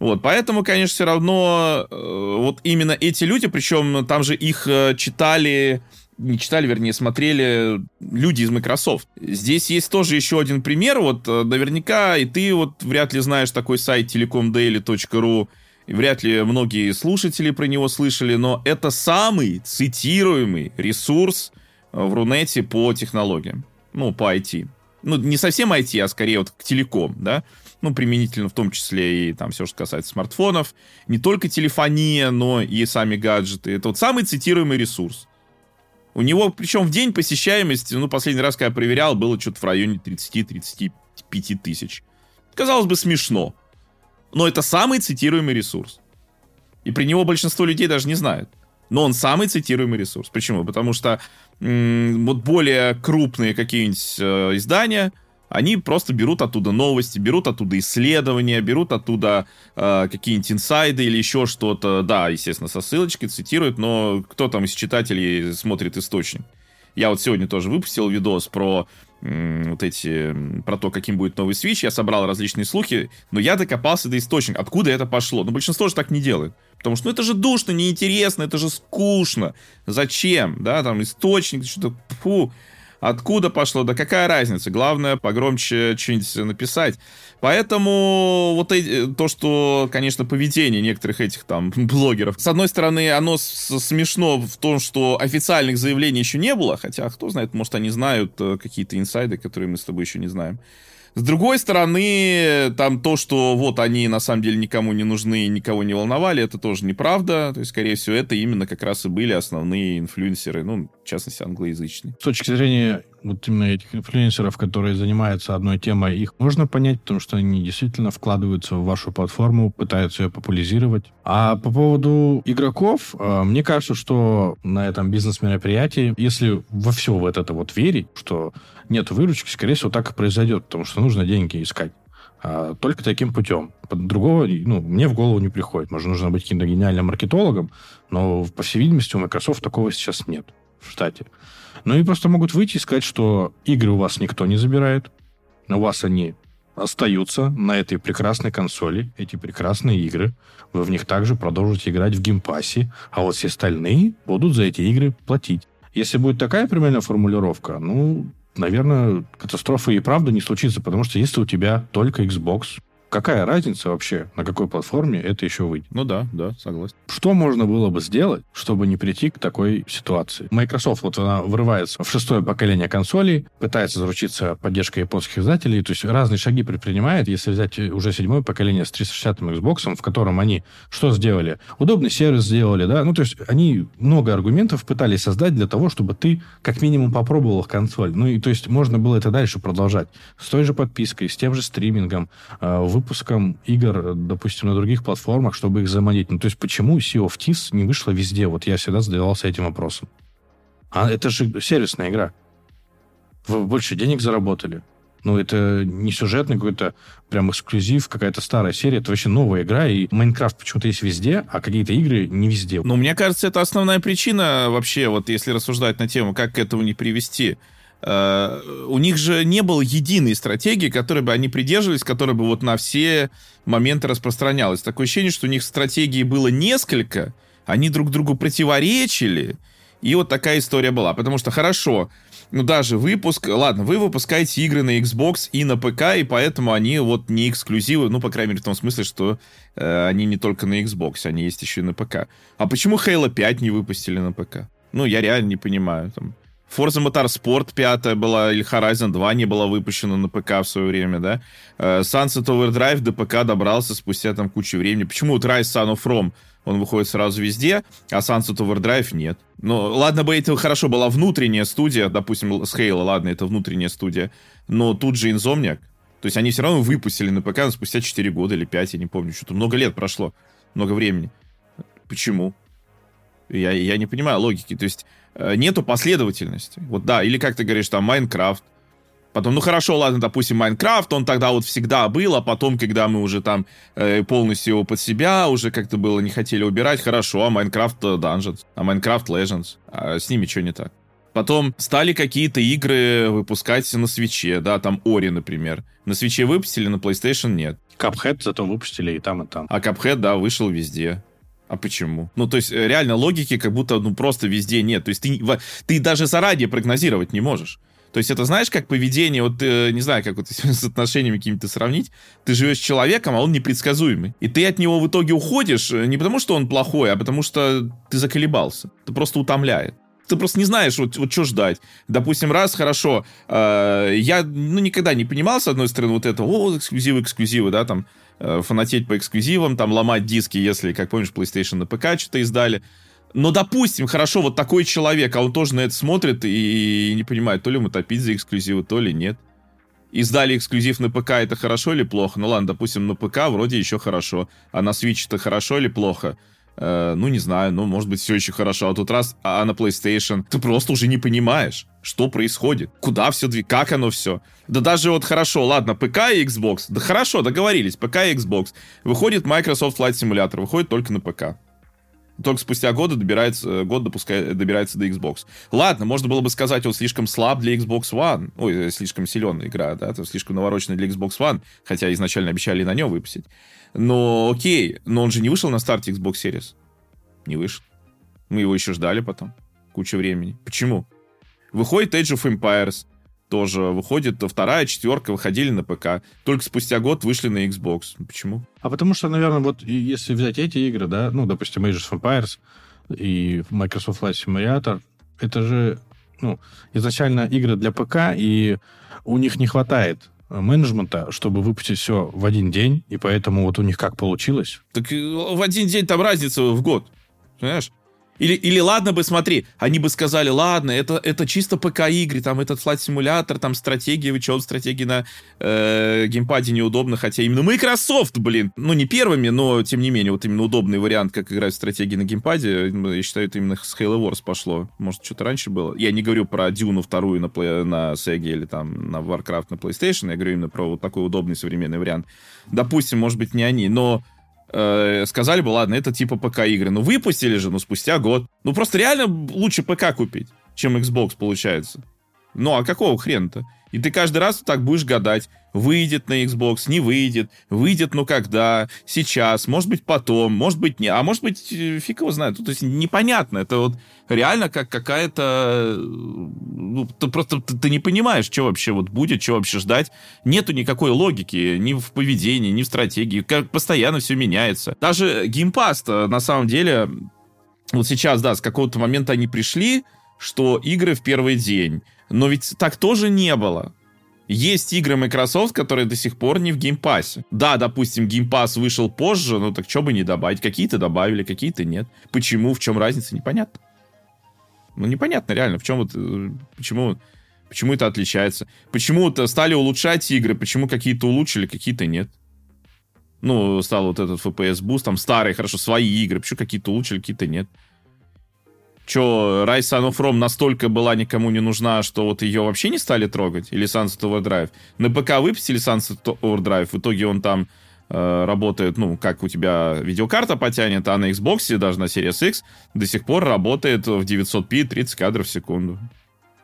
Вот, поэтому, конечно, все равно э, вот именно эти люди, причем там же их э, читали не читали, вернее, смотрели люди из Microsoft. Здесь есть тоже еще один пример. Вот э, наверняка и ты вот вряд ли знаешь такой сайт telecomdaily.ru, вряд ли многие слушатели про него слышали, но это самый цитируемый ресурс в Рунете по технологиям. Ну, по IT. Ну, не совсем IT, а скорее вот к телеком, да ну, применительно в том числе и там все, что касается смартфонов, не только телефония, но и сами гаджеты. Это вот самый цитируемый ресурс. У него, причем в день посещаемости, ну, последний раз, когда я проверял, было что-то в районе 30-35 тысяч. Казалось бы, смешно. Но это самый цитируемый ресурс. И при него большинство людей даже не знают. Но он самый цитируемый ресурс. Почему? Потому что м- вот более крупные какие-нибудь э, издания, они просто берут оттуда новости, берут оттуда исследования, берут оттуда э, какие-нибудь инсайды или еще что-то. Да, естественно, со ссылочкой цитируют, но кто там из читателей смотрит источник? Я вот сегодня тоже выпустил видос про вот эти, про то, каким будет новый Switch, я собрал различные слухи, но я докопался до источника, откуда это пошло. Но большинство же так не делает. Потому что ну, это же душно, неинтересно, это же скучно. Зачем? Да, там источник, что-то, фу. Откуда пошло, да какая разница? Главное погромче что-нибудь написать. Поэтому вот то, что, конечно, поведение некоторых этих там блогеров, с одной стороны, оно смешно в том, что официальных заявлений еще не было, хотя, кто знает, может, они знают э, какие-то инсайды, которые мы с тобой еще не знаем. С другой стороны, там то, что вот они на самом деле никому не нужны никого не волновали, это тоже неправда. То есть, скорее всего, это именно как раз и были основные инфлюенсеры, ну, в частности, англоязычные. С точки зрения вот именно этих инфлюенсеров, которые занимаются одной темой, их можно понять, потому что они действительно вкладываются в вашу платформу, пытаются ее популяризировать. А по поводу игроков, э, мне кажется, что на этом бизнес-мероприятии, если во все в это вот верить, что нет выручки, скорее всего, так и произойдет, потому что нужно деньги искать. А только таким путем. Другого, ну, мне в голову не приходит. Может, нужно быть каким-то гениальным маркетологом, но, по всей видимости, у Microsoft такого сейчас нет в штате. Ну и просто могут выйти и сказать, что игры у вас никто не забирает, у вас они остаются на этой прекрасной консоли, эти прекрасные игры. Вы в них также продолжите играть в геймпассе, а вот все остальные будут за эти игры платить. Если будет такая примерно формулировка, ну, наверное, катастрофа и правда не случится, потому что если у тебя только Xbox, какая разница вообще, на какой платформе это еще выйдет? Ну да, да, согласен. Что можно было бы сделать, чтобы не прийти к такой ситуации? Microsoft, вот она врывается в шестое поколение консолей, пытается заручиться поддержкой японских издателей, то есть разные шаги предпринимает. Если взять уже седьмое поколение с 360 Xbox, в котором они что сделали? Удобный сервис сделали, да? Ну, то есть они много аргументов пытались создать для того, чтобы ты как минимум попробовал их консоль. Ну, и то есть можно было это дальше продолжать. С той же подпиской, с тем же стримингом, э, выпуском игр, допустим, на других платформах, чтобы их заманить. Ну, то есть почему Sea of Thieves не вышла везде? Вот я всегда задавался этим вопросом. А это же сервисная игра. Вы больше денег заработали. Ну, это не сюжетный какой-то прям эксклюзив, какая-то старая серия. Это вообще новая игра, и Майнкрафт почему-то есть везде, а какие-то игры не везде. Ну, мне кажется, это основная причина вообще, вот если рассуждать на тему, как к этому не привести. Э, у них же не было единой стратегии, которой бы они придерживались, которая бы вот на все моменты распространялась. Такое ощущение, что у них стратегии было несколько, они друг другу противоречили, и вот такая история была. Потому что хорошо, ну даже выпуск, ладно, вы выпускаете игры на Xbox и на ПК, и поэтому они вот не эксклюзивы, ну, по крайней мере, в том смысле, что э, они не только на Xbox, они есть еще и на ПК. А почему Halo 5 не выпустили на ПК? Ну, я реально не понимаю. Там, Forza Motorsport 5 была, или Horizon 2 не была выпущена на ПК в свое время, да. Э, Sunset Overdrive до ПК добрался спустя там кучу времени. Почему вот Rise Son of Rome, он выходит сразу везде, а Sunset Overdrive нет? Ну, ладно бы это хорошо была внутренняя студия, допустим, с Halo, ладно, это внутренняя студия, но тут же Insomniac. То есть они все равно выпустили на ПК спустя 4 года или 5, я не помню, что-то много лет прошло, много времени. Почему? Я, я не понимаю логики. То есть нету последовательности. Вот да, или как ты говоришь, там, Minecraft. Потом, ну хорошо, ладно, допустим, Minecraft, он тогда вот всегда был, а потом, когда мы уже там э, полностью его под себя, уже как-то было не хотели убирать, хорошо, а Minecraft Dungeons, а Minecraft Legends, а с ними что не так? Потом стали какие-то игры выпускать на Switch е, да, там Ori, например. На Switch е выпустили, на PlayStation нет. Cuphead зато выпустили и там, и там. А Cuphead, да, вышел везде. А почему? Ну, то есть, э, реально логики как будто, ну, просто везде нет. То есть, ты, ты даже заранее прогнозировать не можешь. То есть, это знаешь, как поведение, вот, э, не знаю, как вот с отношениями какими-то сравнить, ты живешь с человеком, а он непредсказуемый. И ты от него в итоге уходишь э, не потому, что он плохой, а потому что ты заколебался. Ты просто утомляет ты просто не знаешь, вот, вот что ждать. Допустим, раз, хорошо, э, я, ну, никогда не понимал, с одной стороны, вот это, о, эксклюзивы, эксклюзивы, да, там, фанатеть по эксклюзивам, там ломать диски, если, как помнишь, PlayStation на ПК что-то издали. Но, допустим, хорошо, вот такой человек, а он тоже на это смотрит и не понимает, то ли ему топить за эксклюзивы, то ли нет. Издали эксклюзив на ПК, это хорошо или плохо? Ну ладно, допустим, на ПК вроде еще хорошо, а на Switch это хорошо или плохо? Э, ну, не знаю, ну, может быть, все еще хорошо. А тут раз, а на PlayStation ты просто уже не понимаешь, что происходит, куда все как оно все. Да даже вот хорошо, ладно, ПК и Xbox, да хорошо, договорились, ПК и Xbox. Выходит Microsoft Flight Simulator, выходит только на ПК. Только спустя годы добирается, год допускает, добирается до Xbox. Ладно, можно было бы сказать, он слишком слаб для Xbox One. Ой, слишком силен игра, да, это слишком навороченный для Xbox One, хотя изначально обещали на нем выпустить. Но окей, но он же не вышел на старте Xbox Series. Не вышел. Мы его еще ждали потом. Куча времени. Почему? Выходит Age of Empires. Тоже выходит вторая, четверка, выходили на ПК. Только спустя год вышли на Xbox. Почему? А потому что, наверное, вот если взять эти игры, да, ну, допустим, Age of Empires и Microsoft Flight Simulator, это же, ну, изначально игры для ПК, и у них не хватает менеджмента, чтобы выпустить все в один день, и поэтому вот у них как получилось. Так э, в один день там разница в год. Понимаешь? Или, или ладно бы, смотри, они бы сказали, ладно, это, это чисто ПК-игры, там этот флайт-симулятор, там стратегии, вы что, стратегии на э, геймпаде неудобно, хотя именно Microsoft, блин, ну не первыми, но тем не менее, вот именно удобный вариант, как играть в стратегии на геймпаде, я считаю, это именно с Halo Wars пошло. Может, что-то раньше было. Я не говорю про Дюну вторую на, плей, на Sega или там на Warcraft на PlayStation, я говорю именно про вот такой удобный современный вариант. Допустим, может быть, не они, но э, сказали бы, ладно, это типа ПК-игры. Ну, выпустили же, ну, спустя год. Ну, просто реально лучше ПК купить, чем Xbox, получается. Ну, а какого хрена-то? И ты каждый раз так будешь гадать, выйдет на Xbox, не выйдет, выйдет, ну когда, сейчас, может быть потом, может быть не, а может быть э, фиг его знает. Ну, то есть непонятно, это вот реально как какая-то, ну, ты просто ты, ты не понимаешь, что вообще вот будет, что вообще ждать. Нету никакой логики ни в поведении, ни в стратегии, как постоянно все меняется. Даже Game Pass на самом деле, вот сейчас, да, с какого-то момента они пришли, что игры в первый день но ведь так тоже не было. Есть игры Microsoft, которые до сих пор не в Game Pass е. Да, допустим, Game Pass вышел позже, ну так что бы не добавить? Какие-то добавили, какие-то нет. Почему, в чем разница, непонятно. Ну, непонятно реально, в чем вот, э, почему, почему это отличается. Почему-то стали улучшать игры, почему какие-то улучшили, какие-то нет. Ну, стал вот этот FPS Boost, там старые, хорошо, свои игры, почему какие-то улучшили, какие-то нет. Че, Rise Son of Rome настолько была никому не нужна, что вот ее вообще не стали трогать? Или Sunset Overdrive? На ПК выпустили Sunset Overdrive, в итоге он там э, работает, ну, как у тебя видеокарта потянет, а на Xbox, даже на Series X, до сих пор работает в 900p 30 кадров в секунду.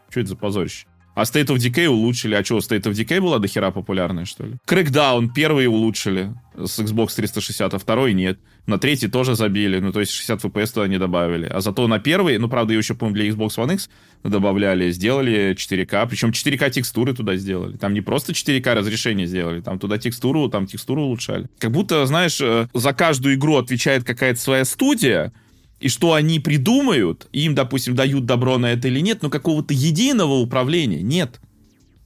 Что это за позорище? А State of Decay улучшили. А что, State of Decay была дохера популярная, что ли? Crackdown первые улучшили с Xbox 360, а второй нет. На третий тоже забили, ну, то есть 60 FPS туда не добавили. А зато на первый, ну, правда, ее еще, по-моему, для Xbox One X добавляли, сделали 4К, причем 4К текстуры туда сделали. Там не просто 4К разрешение сделали, там туда текстуру, там текстуру улучшали. Как будто, знаешь, э, за каждую игру отвечает какая-то своя студия, и что они придумают, им, допустим, дают добро на это или нет, но какого-то единого управления нет.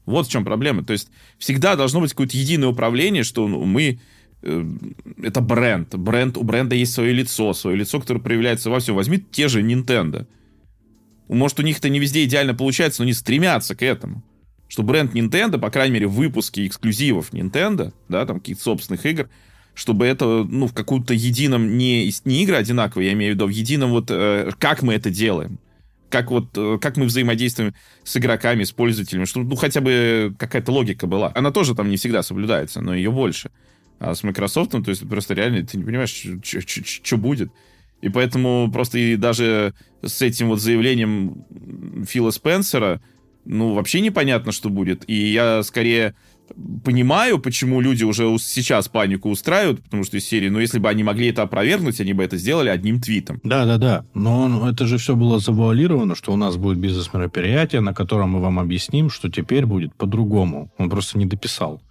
Вот в чем проблема. То есть всегда должно быть какое-то единое управление, что ну, мы э, это бренд. бренд. У бренда есть свое лицо, свое лицо, которое проявляется во всем. Возьми те же Nintendo. Может, у них это не везде идеально получается, но они стремятся к этому. Что бренд Nintendo, по крайней мере, в выпуске эксклюзивов Nintendo, да, там каких-то собственных игр, чтобы это, ну, в каком-то едином, не, не игры одинаковые, я имею в виду, в едином вот, э, как мы это делаем, как вот, э, как мы взаимодействуем с игроками, с пользователями, чтобы, ну, хотя бы какая-то логика была. Она тоже там не всегда соблюдается, но ее больше. А с Microsoft, то есть просто реально ты не понимаешь, что будет. И поэтому просто и даже с этим вот заявлением Фила Спенсера, ну, вообще непонятно, что будет. И я скорее понимаю, почему люди уже сейчас панику устраивают, потому что из серии, но если бы они могли это опровергнуть, они бы это сделали одним твитом. Да, да, да. Но это же все было завуалировано, что у нас будет бизнес-мероприятие, на котором мы вам объясним, что теперь будет по-другому. Он просто не дописал.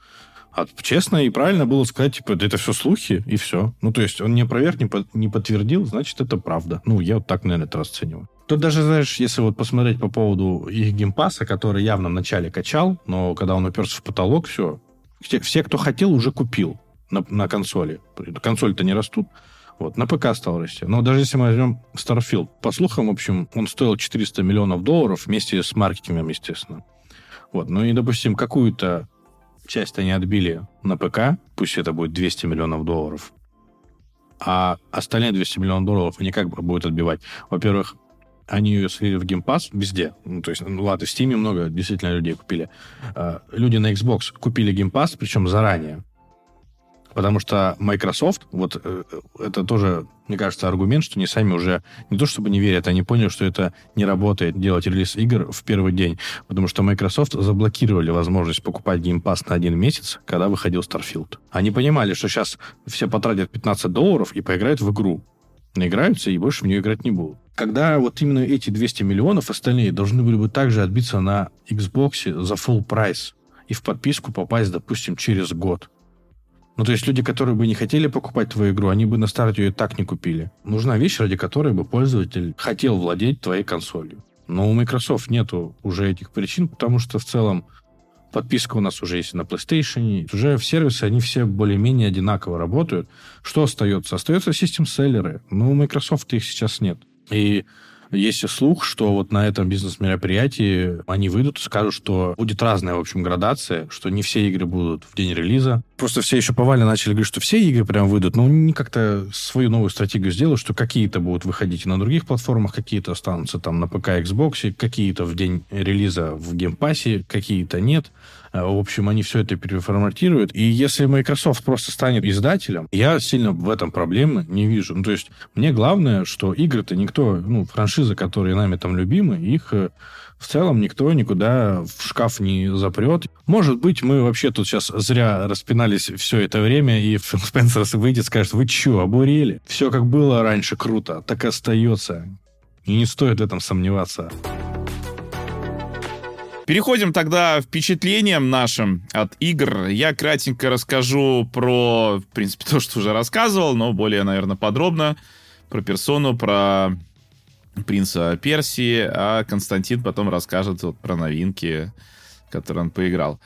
А честно и правильно было сказать, типа, это все слухи, и все. Ну, то есть он не опроверг, не, по, не подтвердил, значит, это правда. Ну, я вот так, наверное, это расцениваю. Тут даже, знаешь, если вот посмотреть по поводу их Game Pass а, который явно вначале качал, но когда он уперся в потолок, все, все, все кто хотел, уже купил на, на консоли. Консоли-то не растут. Вот, на ПК стал расти. Но даже если мы возьмем Starfield, по слухам, в общем, он стоил 400 миллионов долларов вместе с маркетингом, естественно. Вот, ну и, допустим, какую-то часть они отбили на ПК, пусть это будет 200 миллионов долларов, а остальные 200 миллионов долларов они как будут отбивать? Во-первых, они ее слили в геймпас везде. Ну, то есть, ну, ладно, в Steam много действительно людей купили. Uh, люди на Xbox купили геймпас, причем заранее. Потому что Microsoft, вот э, это тоже, мне кажется, аргумент, что они сами уже не то чтобы не верят, они поняли, что это не работает делать релиз игр в первый день. Потому что Microsoft заблокировали возможность покупать Game Pass на один месяц, когда выходил Starfield. Они понимали, что сейчас все потратят 15 долларов и поиграют в игру. Наиграются и больше в нее играть не будут. Когда вот именно эти 200 миллионов остальные должны были бы также отбиться на Xbox за full прайс и в подписку попасть, допустим, через год. Ну, то есть люди, которые бы не хотели покупать твою игру, они бы на старте ее так не купили. Нужна вещь, ради которой бы пользователь хотел владеть твоей консолью. Но у Microsoft нету уже этих причин, потому что в целом подписка у нас уже есть на PlayStation, уже в сервисы, они все более-менее одинаково работают. Что остается? Остается систем-селлеры. Ну, у Microsoft их сейчас нет. И есть слух, что вот на этом бизнес-мероприятии они выйдут и скажут, что будет разная, в общем, градация, что не все игры будут в день релиза. Просто все еще повально начали говорить, что все игры прям выйдут, но они как-то свою новую стратегию сделают, что какие-то будут выходить на других платформах, какие-то останутся там на ПК, Xbox, какие-то в день релиза в Game Pass е, какие-то нет. Э, в общем, они все это переформатируют. И если Microsoft просто станет издателем, я сильно в этом проблемы не вижу. Ну, то есть мне главное, что игры-то никто, ну, франшизы, которые нами там любимы, их э, в целом никто никуда в шкаф не запрет. Может быть, мы вообще тут сейчас зря распинались все это время, и Фил Спенсер выйдет и скажет, вы что, обурели? Все как было раньше круто, так и остается. И не стоит в этом сомневаться. Переходим тогда впечатлениям нашим от игр. Я кратенько расскажу про, в принципе, то, что уже рассказывал, но более, наверное, подробно. Про персону, про принца Персии, а Константин потом расскажет вот про новинки, которые он поиграл.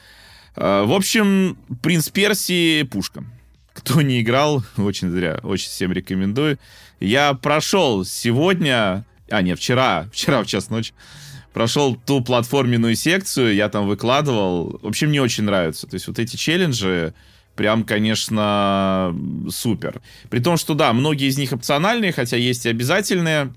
А, в общем, принц Персии пушка. Кто не играл, очень зря, очень всем рекомендую. Я прошел сегодня, а нет, вчера, вчера в час ночи, прошел ту платформенную секцию, я там выкладывал. В общем, мне очень нравится. То есть вот эти челленджи, прям, конечно, супер. При том, что, да, многие из них опциональные, хотя есть и обязательные.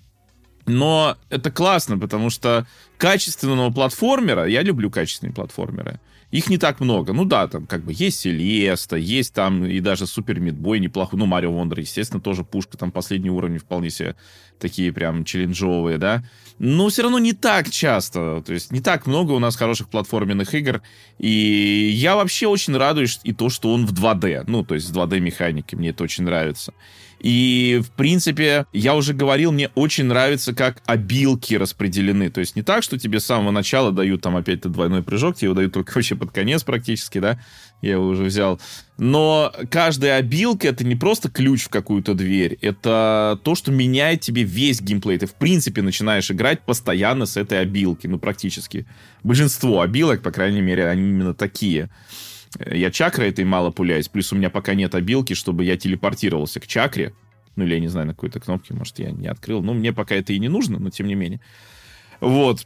Но это классно, потому что качественного платформера, я люблю качественные платформеры, их не так много. Ну да, там как бы есть Селеста, есть там и даже Супер Мидбой неплохой. Ну, Марио Вондер, естественно, тоже пушка. Там последние уровни вполне себе такие прям челленджовые, да. Но все равно не так часто. То есть не так много у нас хороших платформенных игр. И я вообще очень радуюсь и то, что он в 2D. Ну, то есть с 2D механики. Мне это очень нравится. И, в принципе, я уже говорил, мне очень нравится, как обилки распределены. То есть не так, что тебе с самого начала дают там опять-то двойной прыжок, тебе его дают только вообще под конец практически, да, я его уже взял. Но каждая обилка это не просто ключ в какую-то дверь, это то, что меняет тебе весь геймплей. Ты, в принципе, начинаешь играть постоянно с этой обилки, ну, практически. Большинство обилок, по крайней мере, они именно такие. Я чакрой этой мало пуляюсь, плюс у меня пока нет обилки, чтобы я телепортировался к чакре. Ну, или я не знаю, на какой-то кнопке, может, я не открыл. Ну, мне пока это и не нужно, но тем не менее. Вот.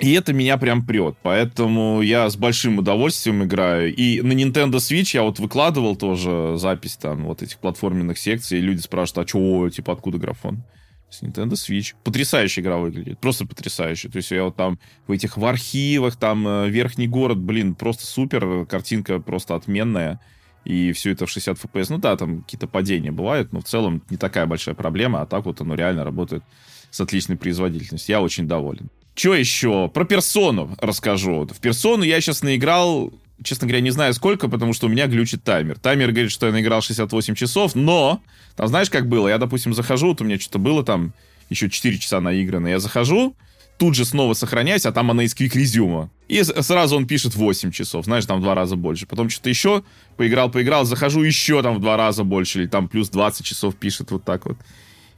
И это меня прям прет. Поэтому я с большим удовольствием играю. И на Nintendo Switch я вот выкладывал тоже запись там вот этих платформенных секций. И люди спрашивают, а что, типа, откуда графон? с Nintendo Switch. Потрясающая игра выглядит, просто потрясающе. То есть я вот там в этих в архивах, там э, верхний город, блин, просто супер, картинка просто отменная. И все это в 60 FPS. Ну да, там какие-то падения бывают, но в целом не такая большая проблема, а так вот оно реально работает с отличной производительностью. Я очень доволен. Что еще? Про персону расскажу. В персону я сейчас наиграл честно говоря, не знаю сколько, потому что у меня глючит таймер. Таймер говорит, что я наиграл 68 часов, но, там знаешь, как было? Я, допустим, захожу, вот у меня что-то было там еще 4 часа наиграно, я захожу, тут же снова сохраняюсь, а там она из Resume. И сразу он пишет 8 часов, знаешь, там в два раза больше. Потом что-то еще поиграл, поиграл, захожу еще там в два раза больше, или там плюс 20 часов пишет вот так вот.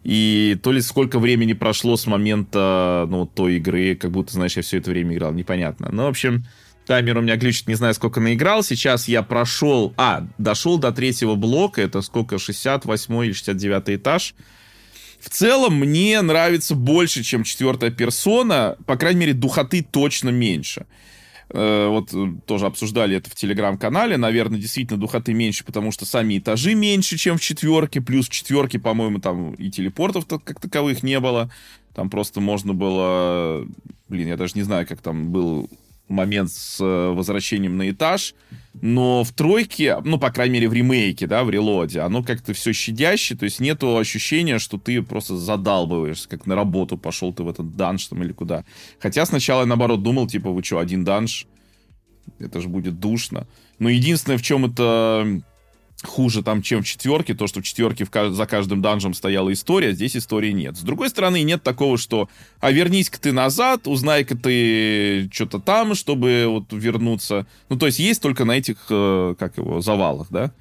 И то ли сколько времени прошло с момента, ну, той игры, как будто, знаешь, я все это время играл, непонятно. Ну, в общем, Таймер у меня глючит, не знаю, сколько наиграл. Сейчас я прошел... А, дошел до третьего блока. Это сколько? 68 или 69 этаж. В целом, мне нравится больше, чем четвертая персона. По крайней мере, духоты точно меньше. Э, вот э, тоже обсуждали это в телеграм-канале. Наверное, действительно духоты меньше, потому что сами этажи меньше, чем в четверке. Плюс в четверке, по-моему, там и телепортов как таковых не было. Там просто можно было... Блин, я даже не знаю, как там был момент с э, возвращением на этаж, но в тройке, ну, по крайней мере, в ремейке, да, в релоде, оно как-то все щадяще, то есть нету ощущения, что ты просто задалбываешься, как на работу пошел ты в этот данж там или куда. Хотя сначала я, наоборот, думал, типа, вы что, один данж? Это же будет душно. Но единственное, в чем это хуже там, чем в четверке, то, что в четверке в, за каждым данжем стояла история, здесь истории нет. С другой стороны, нет такого, что а вернись-ка ты назад, узнай-ка ты что-то там, чтобы вот вернуться. Ну, то есть есть только на этих, э, как его, завалах, да?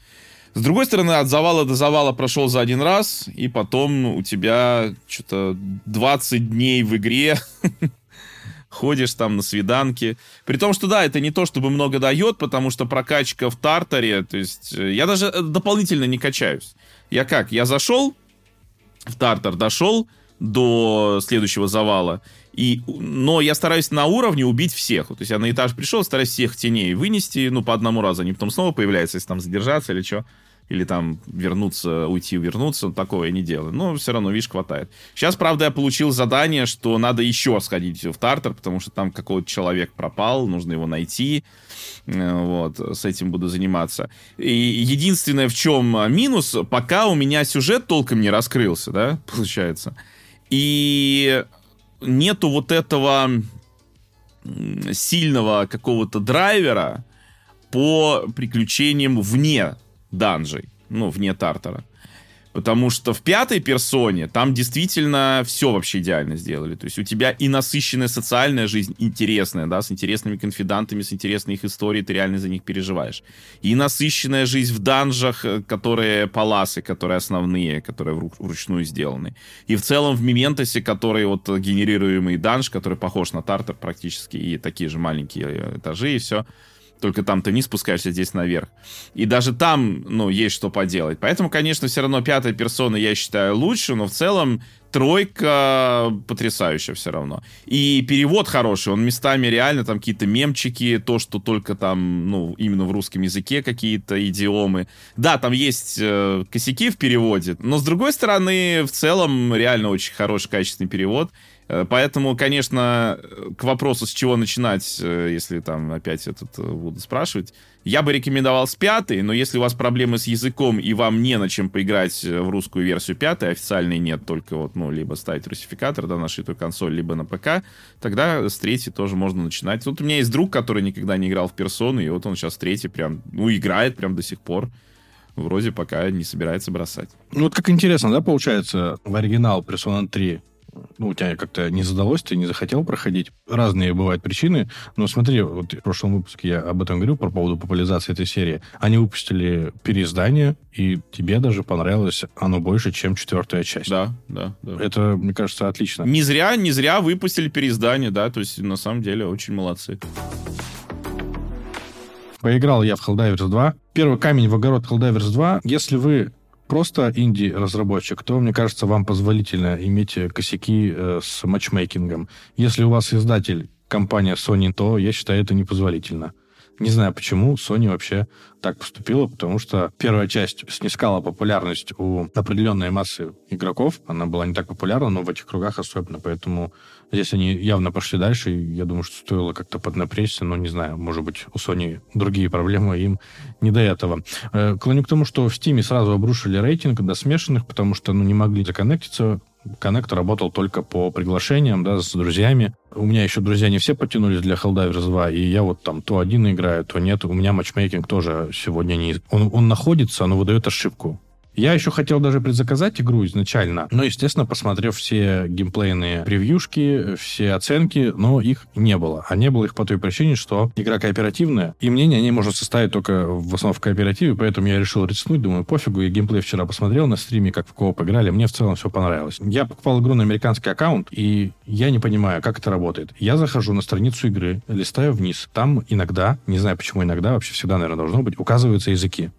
С другой стороны, от завала до завала прошел за один раз, и потом у тебя что-то 20 дней в игре ходишь там на свиданки. При том, что да, это не то, чтобы много дает, потому что прокачка в Тартаре, то есть э, я даже э, дополнительно не качаюсь. Я как? Я зашел в Тартар, дошел до следующего завала, и, но я стараюсь на уровне убить всех. То есть я на этаж пришел, стараюсь всех теней вынести, ну, по одному разу. Они потом снова появляются, если там задержаться или что или там вернуться, уйти, вернуться, такого я не делаю. Но все равно, видишь, хватает. Сейчас, правда, я получил задание, что надо еще сходить в Тартар, потому что там какой-то человек пропал, нужно его найти. Э, вот, с этим буду заниматься. И единственное, в чем минус, пока у меня сюжет толком не раскрылся, да, получается. И нету вот этого сильного какого-то драйвера по приключениям вне данжей, ну, вне Тартара. Потому что в пятой персоне там действительно все вообще идеально сделали. То есть у тебя и насыщенная социальная жизнь интересная, да, с интересными конфидантами, с интересной их историей, ты реально за них переживаешь. И насыщенная жизнь в данжах, э, которые паласы, которые основные, которые вручную сделаны. И в целом в Мементосе, который вот генерируемый данж, который похож на Тартар практически, и такие же маленькие э, этажи, и все только там ты не спускаешься, здесь наверх. И даже там, ну, есть что поделать. Поэтому, конечно, все равно пятая персона, я считаю, лучше, но в целом тройка потрясающая все равно. И перевод хороший, он местами реально там какие-то мемчики, то, что только там, ну, именно в русском языке какие-то идиомы. Да, там есть э, косяки в переводе, но с другой стороны, в целом реально очень хороший, качественный перевод. Э, поэтому, конечно, к вопросу, с чего начинать, э, если там опять этот э, буду спрашивать, я бы рекомендовал с пятой, но если у вас проблемы с языком и вам не на чем поиграть в русскую версию пятой, официальной нет, только вот, ну, либо ставить русификатор, да, на шитую консоль, либо на ПК, тогда с третьей тоже можно начинать. Тут у меня есть друг, который никогда не играл в персону, и вот он сейчас третий прям, ну, играет прям до сих пор вроде пока не собирается бросать. Ну, вот как интересно, да, получается, в оригинал Persona 3 ну, у тебя как-то не задалось, ты не захотел проходить. Разные бывают причины. Но смотри, вот в прошлом выпуске я об этом говорил, по поводу популяризации этой серии. Они выпустили переиздание, и тебе даже понравилось оно больше, чем четвертая часть. Да, да, да. Это, мне кажется, отлично. Не зря, не зря выпустили переиздание, да, то есть на самом деле очень молодцы. Поиграл я в Helldivers 2. Первый камень в огород Helldivers 2. Если вы просто инди-разработчик, то, мне кажется, вам позволительно иметь косяки э, с матчмейкингом. Если у вас издатель компания Sony, то я считаю это непозволительно. Не знаю, почему Sony вообще так поступила, потому что первая часть снискала популярность у определенной массы игроков. Она была не так популярна, но в этих кругах особенно. Поэтому здесь они явно пошли дальше. И я думаю, что стоило как-то поднапрячься. Но не знаю, может быть, у Sony другие проблемы, им не до этого. Э, клоню к тому, что в Steam сразу обрушили рейтинг до смешанных, потому что ну, не могли законнектиться Коннектор работал только по приглашениям, да, с друзьями. У меня еще друзья не все потянулись для Helldivers 2, и я вот там то один играю, то нет. У меня матчмейкинг тоже сегодня не... Он, он находится, но выдает ошибку. Я еще хотел даже предзаказать игру изначально, но, естественно, посмотрев все геймплейные превьюшки, все оценки, но их не было. А не было их по той причине, что игра кооперативная, и мнение о ней можно составить только в основном в кооперативе, поэтому я решил рискнуть, думаю, пофигу, я геймплей вчера посмотрел на стриме, как в кооп играли, мне в целом все понравилось. Я покупал игру на американский аккаунт, и я не понимаю, как это работает. Я захожу на страницу игры, листаю вниз, там иногда, не знаю почему иногда, вообще всегда, наверное, должно быть, указываются языки.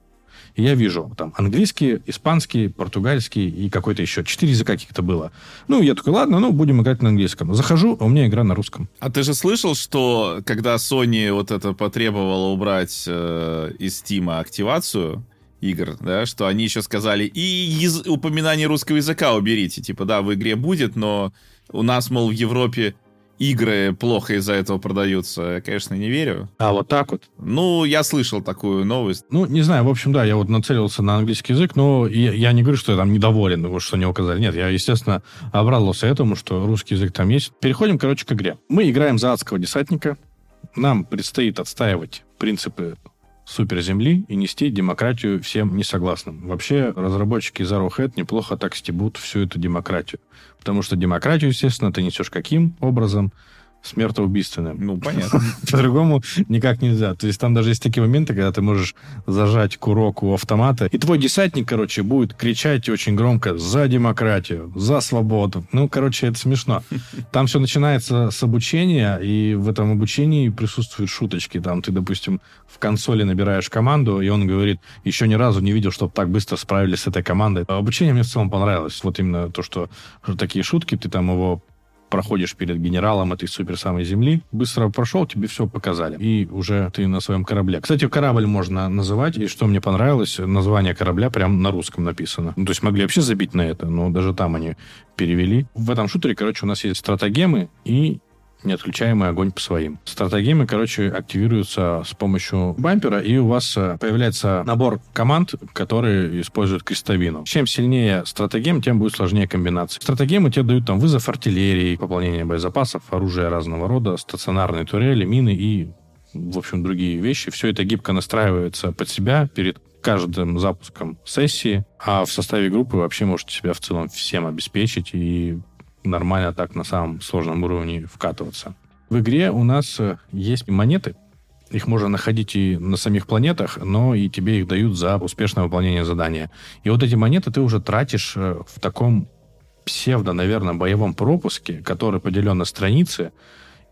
И я вижу там английский, испанский, португальский и какой-то еще. Четыре языка каких-то было. Ну, я такой, ладно, ну, будем играть на английском. Захожу, а у меня игра на русском. А ты же слышал, что когда Sony вот это потребовала убрать э, из Steam активацию, игр, да, что они еще сказали, и упоминание русского языка уберите. Типа, да, в игре будет, но у нас, мол, в Европе игры плохо из-за этого продаются, я, конечно, не верю. А вот так вот? Ну, я слышал такую новость. Ну, не знаю, в общем, да, я вот нацелился на английский язык, но я, я не говорю, что я там недоволен, вот, что не указали. Нет, я, естественно, обрадовался этому, что русский язык там есть. Переходим, короче, к игре. Мы играем за адского десантника. Нам предстоит отстаивать принципы суперземли и нести демократию всем несогласным. Вообще, разработчики из Arrowhead неплохо так стебут всю эту демократию. Потому что демократию, естественно, ты несешь каким образом? Смертоубийственное. Ну, понятно. По-другому никак нельзя. То есть там даже есть такие моменты, когда ты можешь зажать курок у автомата, и твой десантник, короче, будет кричать очень громко «За демократию! За свободу!» Ну, короче, это смешно. Там все начинается с обучения, и в этом обучении присутствуют шуточки. Там ты, допустим, в консоли набираешь команду, и он говорит, еще ни разу не видел, чтобы так быстро справились с этой командой. Обучение мне в целом понравилось. Вот именно то, что такие шутки, ты там его проходишь перед генералом этой супер самой земли, быстро прошел, тебе все показали. И уже ты на своем корабле. Кстати, корабль можно называть, и что мне понравилось, название корабля прям на русском написано. Ну, то есть могли вообще забить на это, но даже там они перевели. В этом шутере, короче, у нас есть стратегемы и неотключаемый огонь по своим. Стратегемы, короче, активируются с помощью бампера, и у вас э, появляется набор команд, которые используют крестовину. Чем сильнее стратегем, тем будет сложнее комбинация. Стратегемы тебе дают там вызов артиллерии, пополнение боезапасов, оружие разного рода, стационарные турели, мины и в общем, другие вещи. Все это гибко настраивается под себя перед каждым запуском сессии, а в составе группы вообще можете себя в целом всем обеспечить и нормально так на самом сложном уровне вкатываться. В игре у нас э, есть монеты, их можно находить и на самих планетах, но и тебе их дают за успешное выполнение задания. И вот эти монеты ты уже тратишь э, в таком псевдо, наверное, боевом пропуске, который поделен на страницы,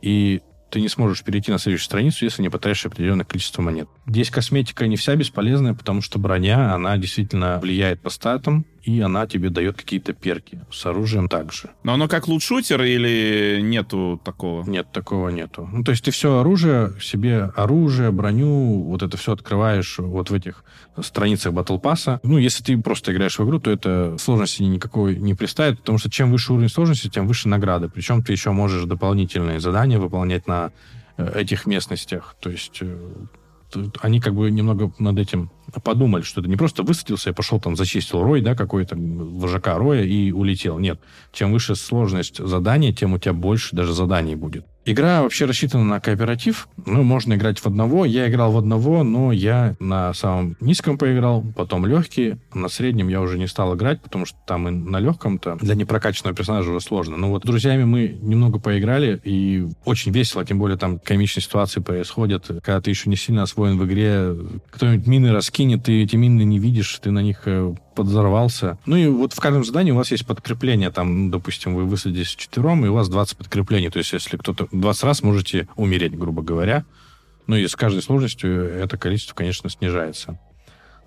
и ты не сможешь перейти на следующую страницу, если не потратишь определенное количество монет. Здесь косметика не вся бесполезная, потому что броня, она действительно влияет по статам, и она тебе дает какие-то перки. С оружием также. Но оно как лут-шутер или нету такого? Нет, такого нету. Ну, то есть ты все оружие, себе оружие, броню, вот это все открываешь вот в этих страницах Battle Pass. Ну, если ты просто играешь в игру, то это сложности никакой не представит, потому что чем выше уровень сложности, тем выше награды. Причем ты еще можешь дополнительные задания выполнять на э, этих местностях. То есть э, они как бы немного над этим подумали, что это не просто высадился и пошел там зачистил рой, да, какой-то вожака роя и улетел. Нет. Чем выше сложность задания, тем у тебя больше даже заданий будет. Игра вообще рассчитана на кооператив. Ну, можно играть в одного. Я играл в одного, но я на самом низком поиграл, потом легкий. На среднем я уже не стал играть, потому что там и на легком-то для непрокачанного персонажа уже сложно. Но вот с друзьями мы немного поиграли, и очень весело, тем более там комичные ситуации происходят, когда ты еще не сильно освоен в игре. Кто-нибудь мины раскинет, ты эти мины не видишь, ты на них э, подзорвался. Ну и вот в каждом задании у вас есть подкрепление. Там, допустим, вы высадитесь четвером, и у вас 20 подкреплений. То есть если кто-то 20 раз можете умереть, грубо говоря. Ну и с каждой сложностью это количество, конечно, снижается.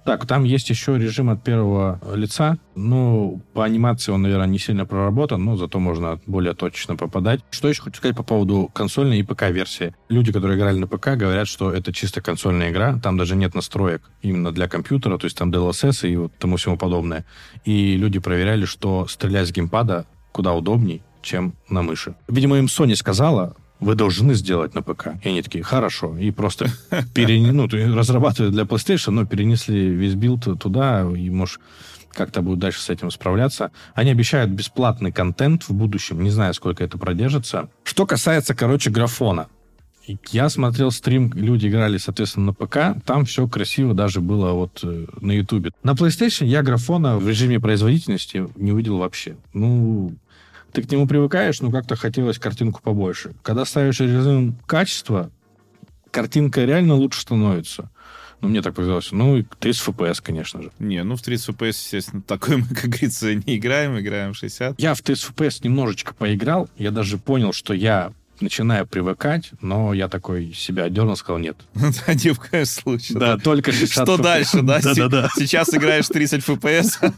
Так, там есть еще режим от первого лица. Ну, по анимации он, наверное, не сильно проработан, но зато можно более точно попадать. Что еще хочу сказать по поводу консольной и ПК-версии? Люди, которые играли на ПК, говорят, что это чисто консольная игра. Там даже нет настроек именно для компьютера, то есть там DLSS и вот тому всему подобное. И люди проверяли, что стрелять с геймпада куда удобней, чем на мыши. Видимо, им Sony сказала, вы должны сделать на ПК. И они такие, хорошо. И просто перен... ну, разрабатывали для PlayStation, но перенесли весь билд туда, и, может, как-то будут дальше с этим справляться. Они обещают бесплатный контент в будущем. Не знаю, сколько это продержится. Что касается, короче, графона. Я смотрел стрим, люди играли, соответственно, на ПК. Там все красиво даже было вот э, на Ютубе. На PlayStation я графона в режиме производительности не увидел вообще. Ну, ты к нему привыкаешь, но как-то хотелось картинку побольше. Когда ставишь режим качества, картинка реально лучше становится. Ну, мне так показалось. Ну, 30 FPS, конечно же. Не, ну, в 30 FPS, естественно, такой мы, как говорится, не играем, играем в 60. Я в 30 FPS немножечко поиграл. Я даже понял, что я начинаю привыкать, но я такой себя отдернул, сказал нет. Ни в коем случае. Да, только 60 Что дальше, да? Да-да-да. Сейчас играешь 30 FPS,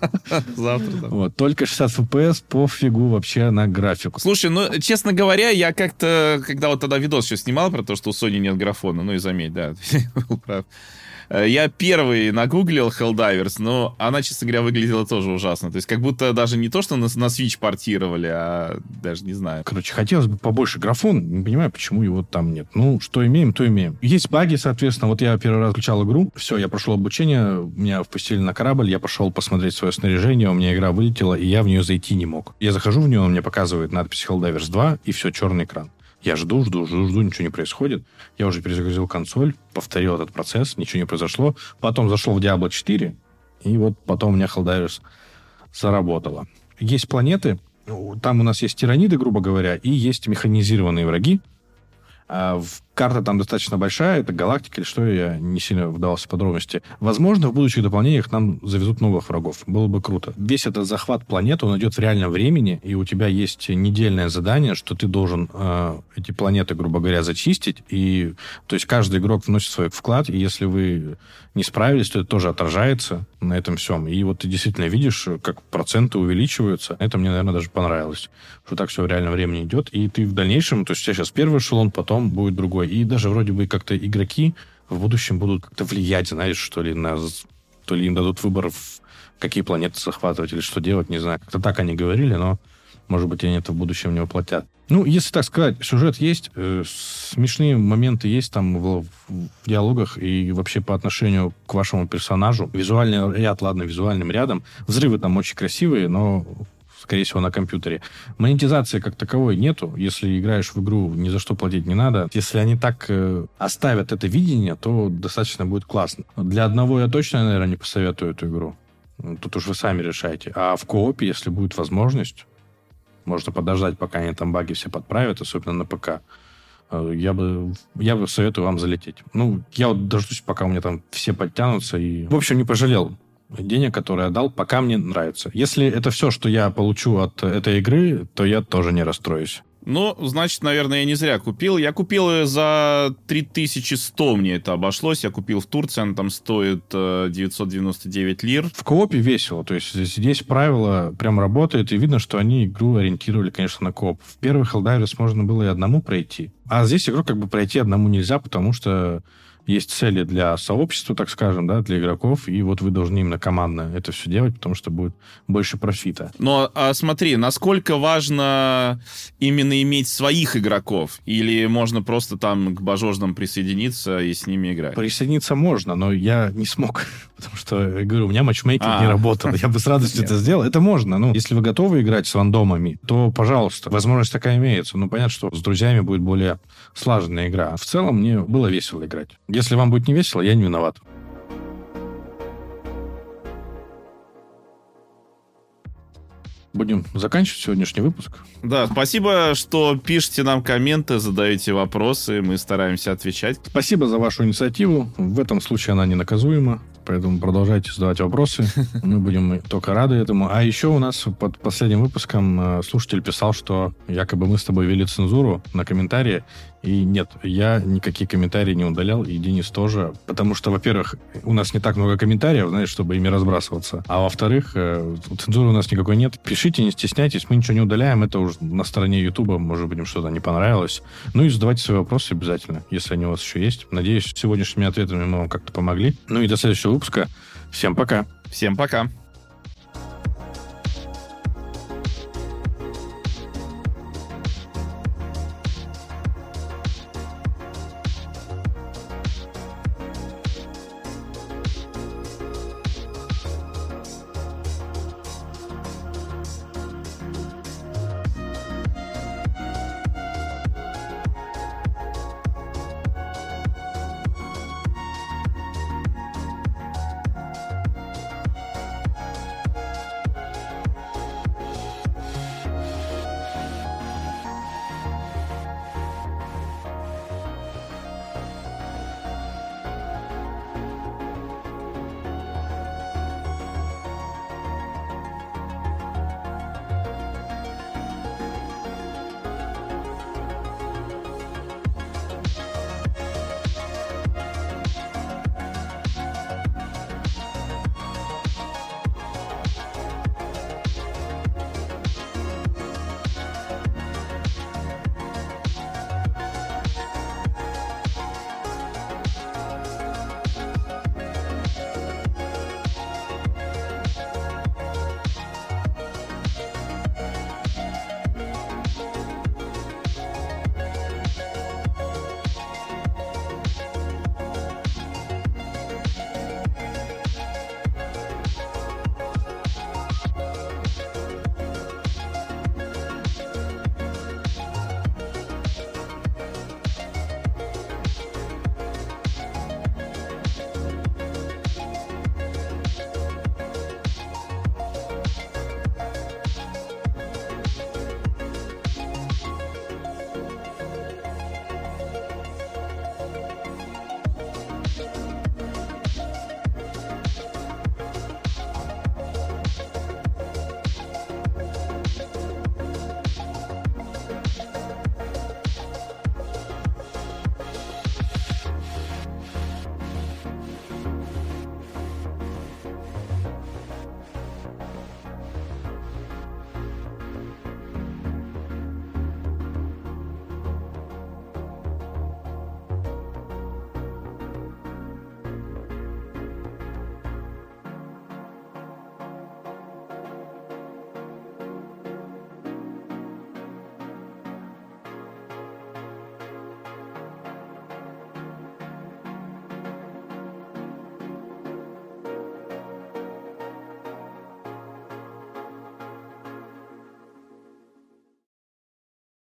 завтра. Вот, только 60 FPS, пофигу вообще на графику. Слушай, ну, честно говоря, я как-то, когда вот тогда видос еще снимал про то, что у Sony нет графона, ну и заметь, да, был прав. Э, я первый нагуглил Helldivers, но она, честно говоря, выглядела тоже ужасно. То есть как будто даже не то, что на, на Switch портировали, а даже не знаю. Короче, хотелось бы побольше графон. Не понимаю, почему его там нет. Ну, что имеем, то имеем. Есть баги, соответственно. Вот я первый раз включал игру. Все, я прошел обучение, меня впустили на корабль, я пошел посмотреть свое снаряжение, у меня игра вылетела, и я в нее зайти не мог. Я захожу в нее, он мне показывает надпись Helldivers 2, и все, черный экран. Я жду, жду, жду, жду, ничего не происходит. Я уже перезагрузил консоль, повторил этот процесс, ничего не произошло. Потом зашел в Diablo 4, и вот потом у меня Helldivers заработало. Есть планеты, там у нас есть тираниды, грубо говоря, и есть механизированные враги, А карта там достаточно большая, это галактика или что, я не сильно вдавался в подробности. Возможно, в будущих дополнениях нам завезут новых врагов. Было бы круто. Весь этот захват планеты, он идет в реальном времени, и у тебя есть недельное задание, что ты должен э, эти планеты, грубо говоря, зачистить. И, то есть каждый игрок вносит свой вклад, и если вы не справились, то это тоже отражается на этом всем. И вот ты действительно видишь, как проценты увеличиваются. Это мне, наверное, даже понравилось, что так все в реальном времени идет. И ты в дальнейшем, то есть у тебя сейчас первый эшелон, потом будет другой. И даже вроде бы как-то игроки в будущем будут как-то влиять, знаешь, что ли, на... То ли им дадут выбор, какие планеты захватывать или что делать, не знаю. Как-то так они говорили, но, может быть, они это в будущем не воплотят. Ну, если так сказать, сюжет есть, э, смешные моменты есть там в, в диалогах и вообще по отношению к вашему персонажу. Визуальный ряд, ладно, визуальным рядом. Взрывы там очень красивые, но скорее всего, на компьютере. Монетизации как таковой нету. Если играешь в игру, ни за что платить не надо. Если они так э, оставят это видение, то достаточно будет классно. Для одного я точно, наверное, не посоветую эту игру. Тут уж вы сами решаете. А в коопе, если будет возможность, можно подождать, пока они там баги все подправят, особенно на ПК. Э, я бы, я бы советую вам залететь. Ну, я вот дождусь, пока у меня там все подтянутся. И, в общем, не пожалел денег, которые я дал, пока мне нравится. Если это все, что я получу от этой игры, то я тоже не расстроюсь. Ну, значит, наверное, я не зря купил. Я купил ее за 3100 мне это обошлось. Я купил в Турции, она там стоит 999 э, лир. В коопе весело. То есть здесь правило прям работает, и видно, что они игру ориентировали, конечно, на кооп. В первых Helldivers можно было и одному пройти. А здесь игру как бы пройти одному нельзя, потому что есть цели для сообщества, так скажем, да, для игроков, и вот вы должны именно командно это все делать, потому что будет больше профита. Но а смотри, насколько важно именно иметь своих игроков? Или можно просто там к божожным присоединиться и с ними играть? Присоединиться можно, но я не смог, потому что, говорю, у меня матчмейкинг а. не работал. Я бы с радостью это сделал. Это можно. Ну, если вы готовы играть с рандомами, то, пожалуйста, возможность такая имеется. Ну, понятно, что с друзьями будет более слаженная игра. В целом, мне было весело играть. Если вам будет не весело, я не виноват. Будем заканчивать сегодняшний выпуск. Да, спасибо, что пишете нам комменты, задаете вопросы, мы стараемся отвечать. Спасибо за вашу инициативу. В этом случае она не наказуема, поэтому продолжайте задавать вопросы. Мы будем только рады этому. А еще у нас под последним выпуском э, слушатель писал, что якобы мы с тобой вели цензуру на комментарии, и нет, я никакие комментарии не удалял, и Денис тоже. Потому что, во-первых, у нас не так много комментариев, знаешь, чтобы ими разбрасываться. А во-вторых, э, цензуры у нас никакой нет. Пишите, не стесняйтесь, мы ничего не удаляем. Это уже на стороне Ютуба, может быть, им что-то не понравилось. Ну и задавайте свои вопросы обязательно, если они у вас еще есть. Надеюсь, сегодняшними ответами мы вам как-то помогли. Ну и до следующего выпуска. Всем пока. Всем пока.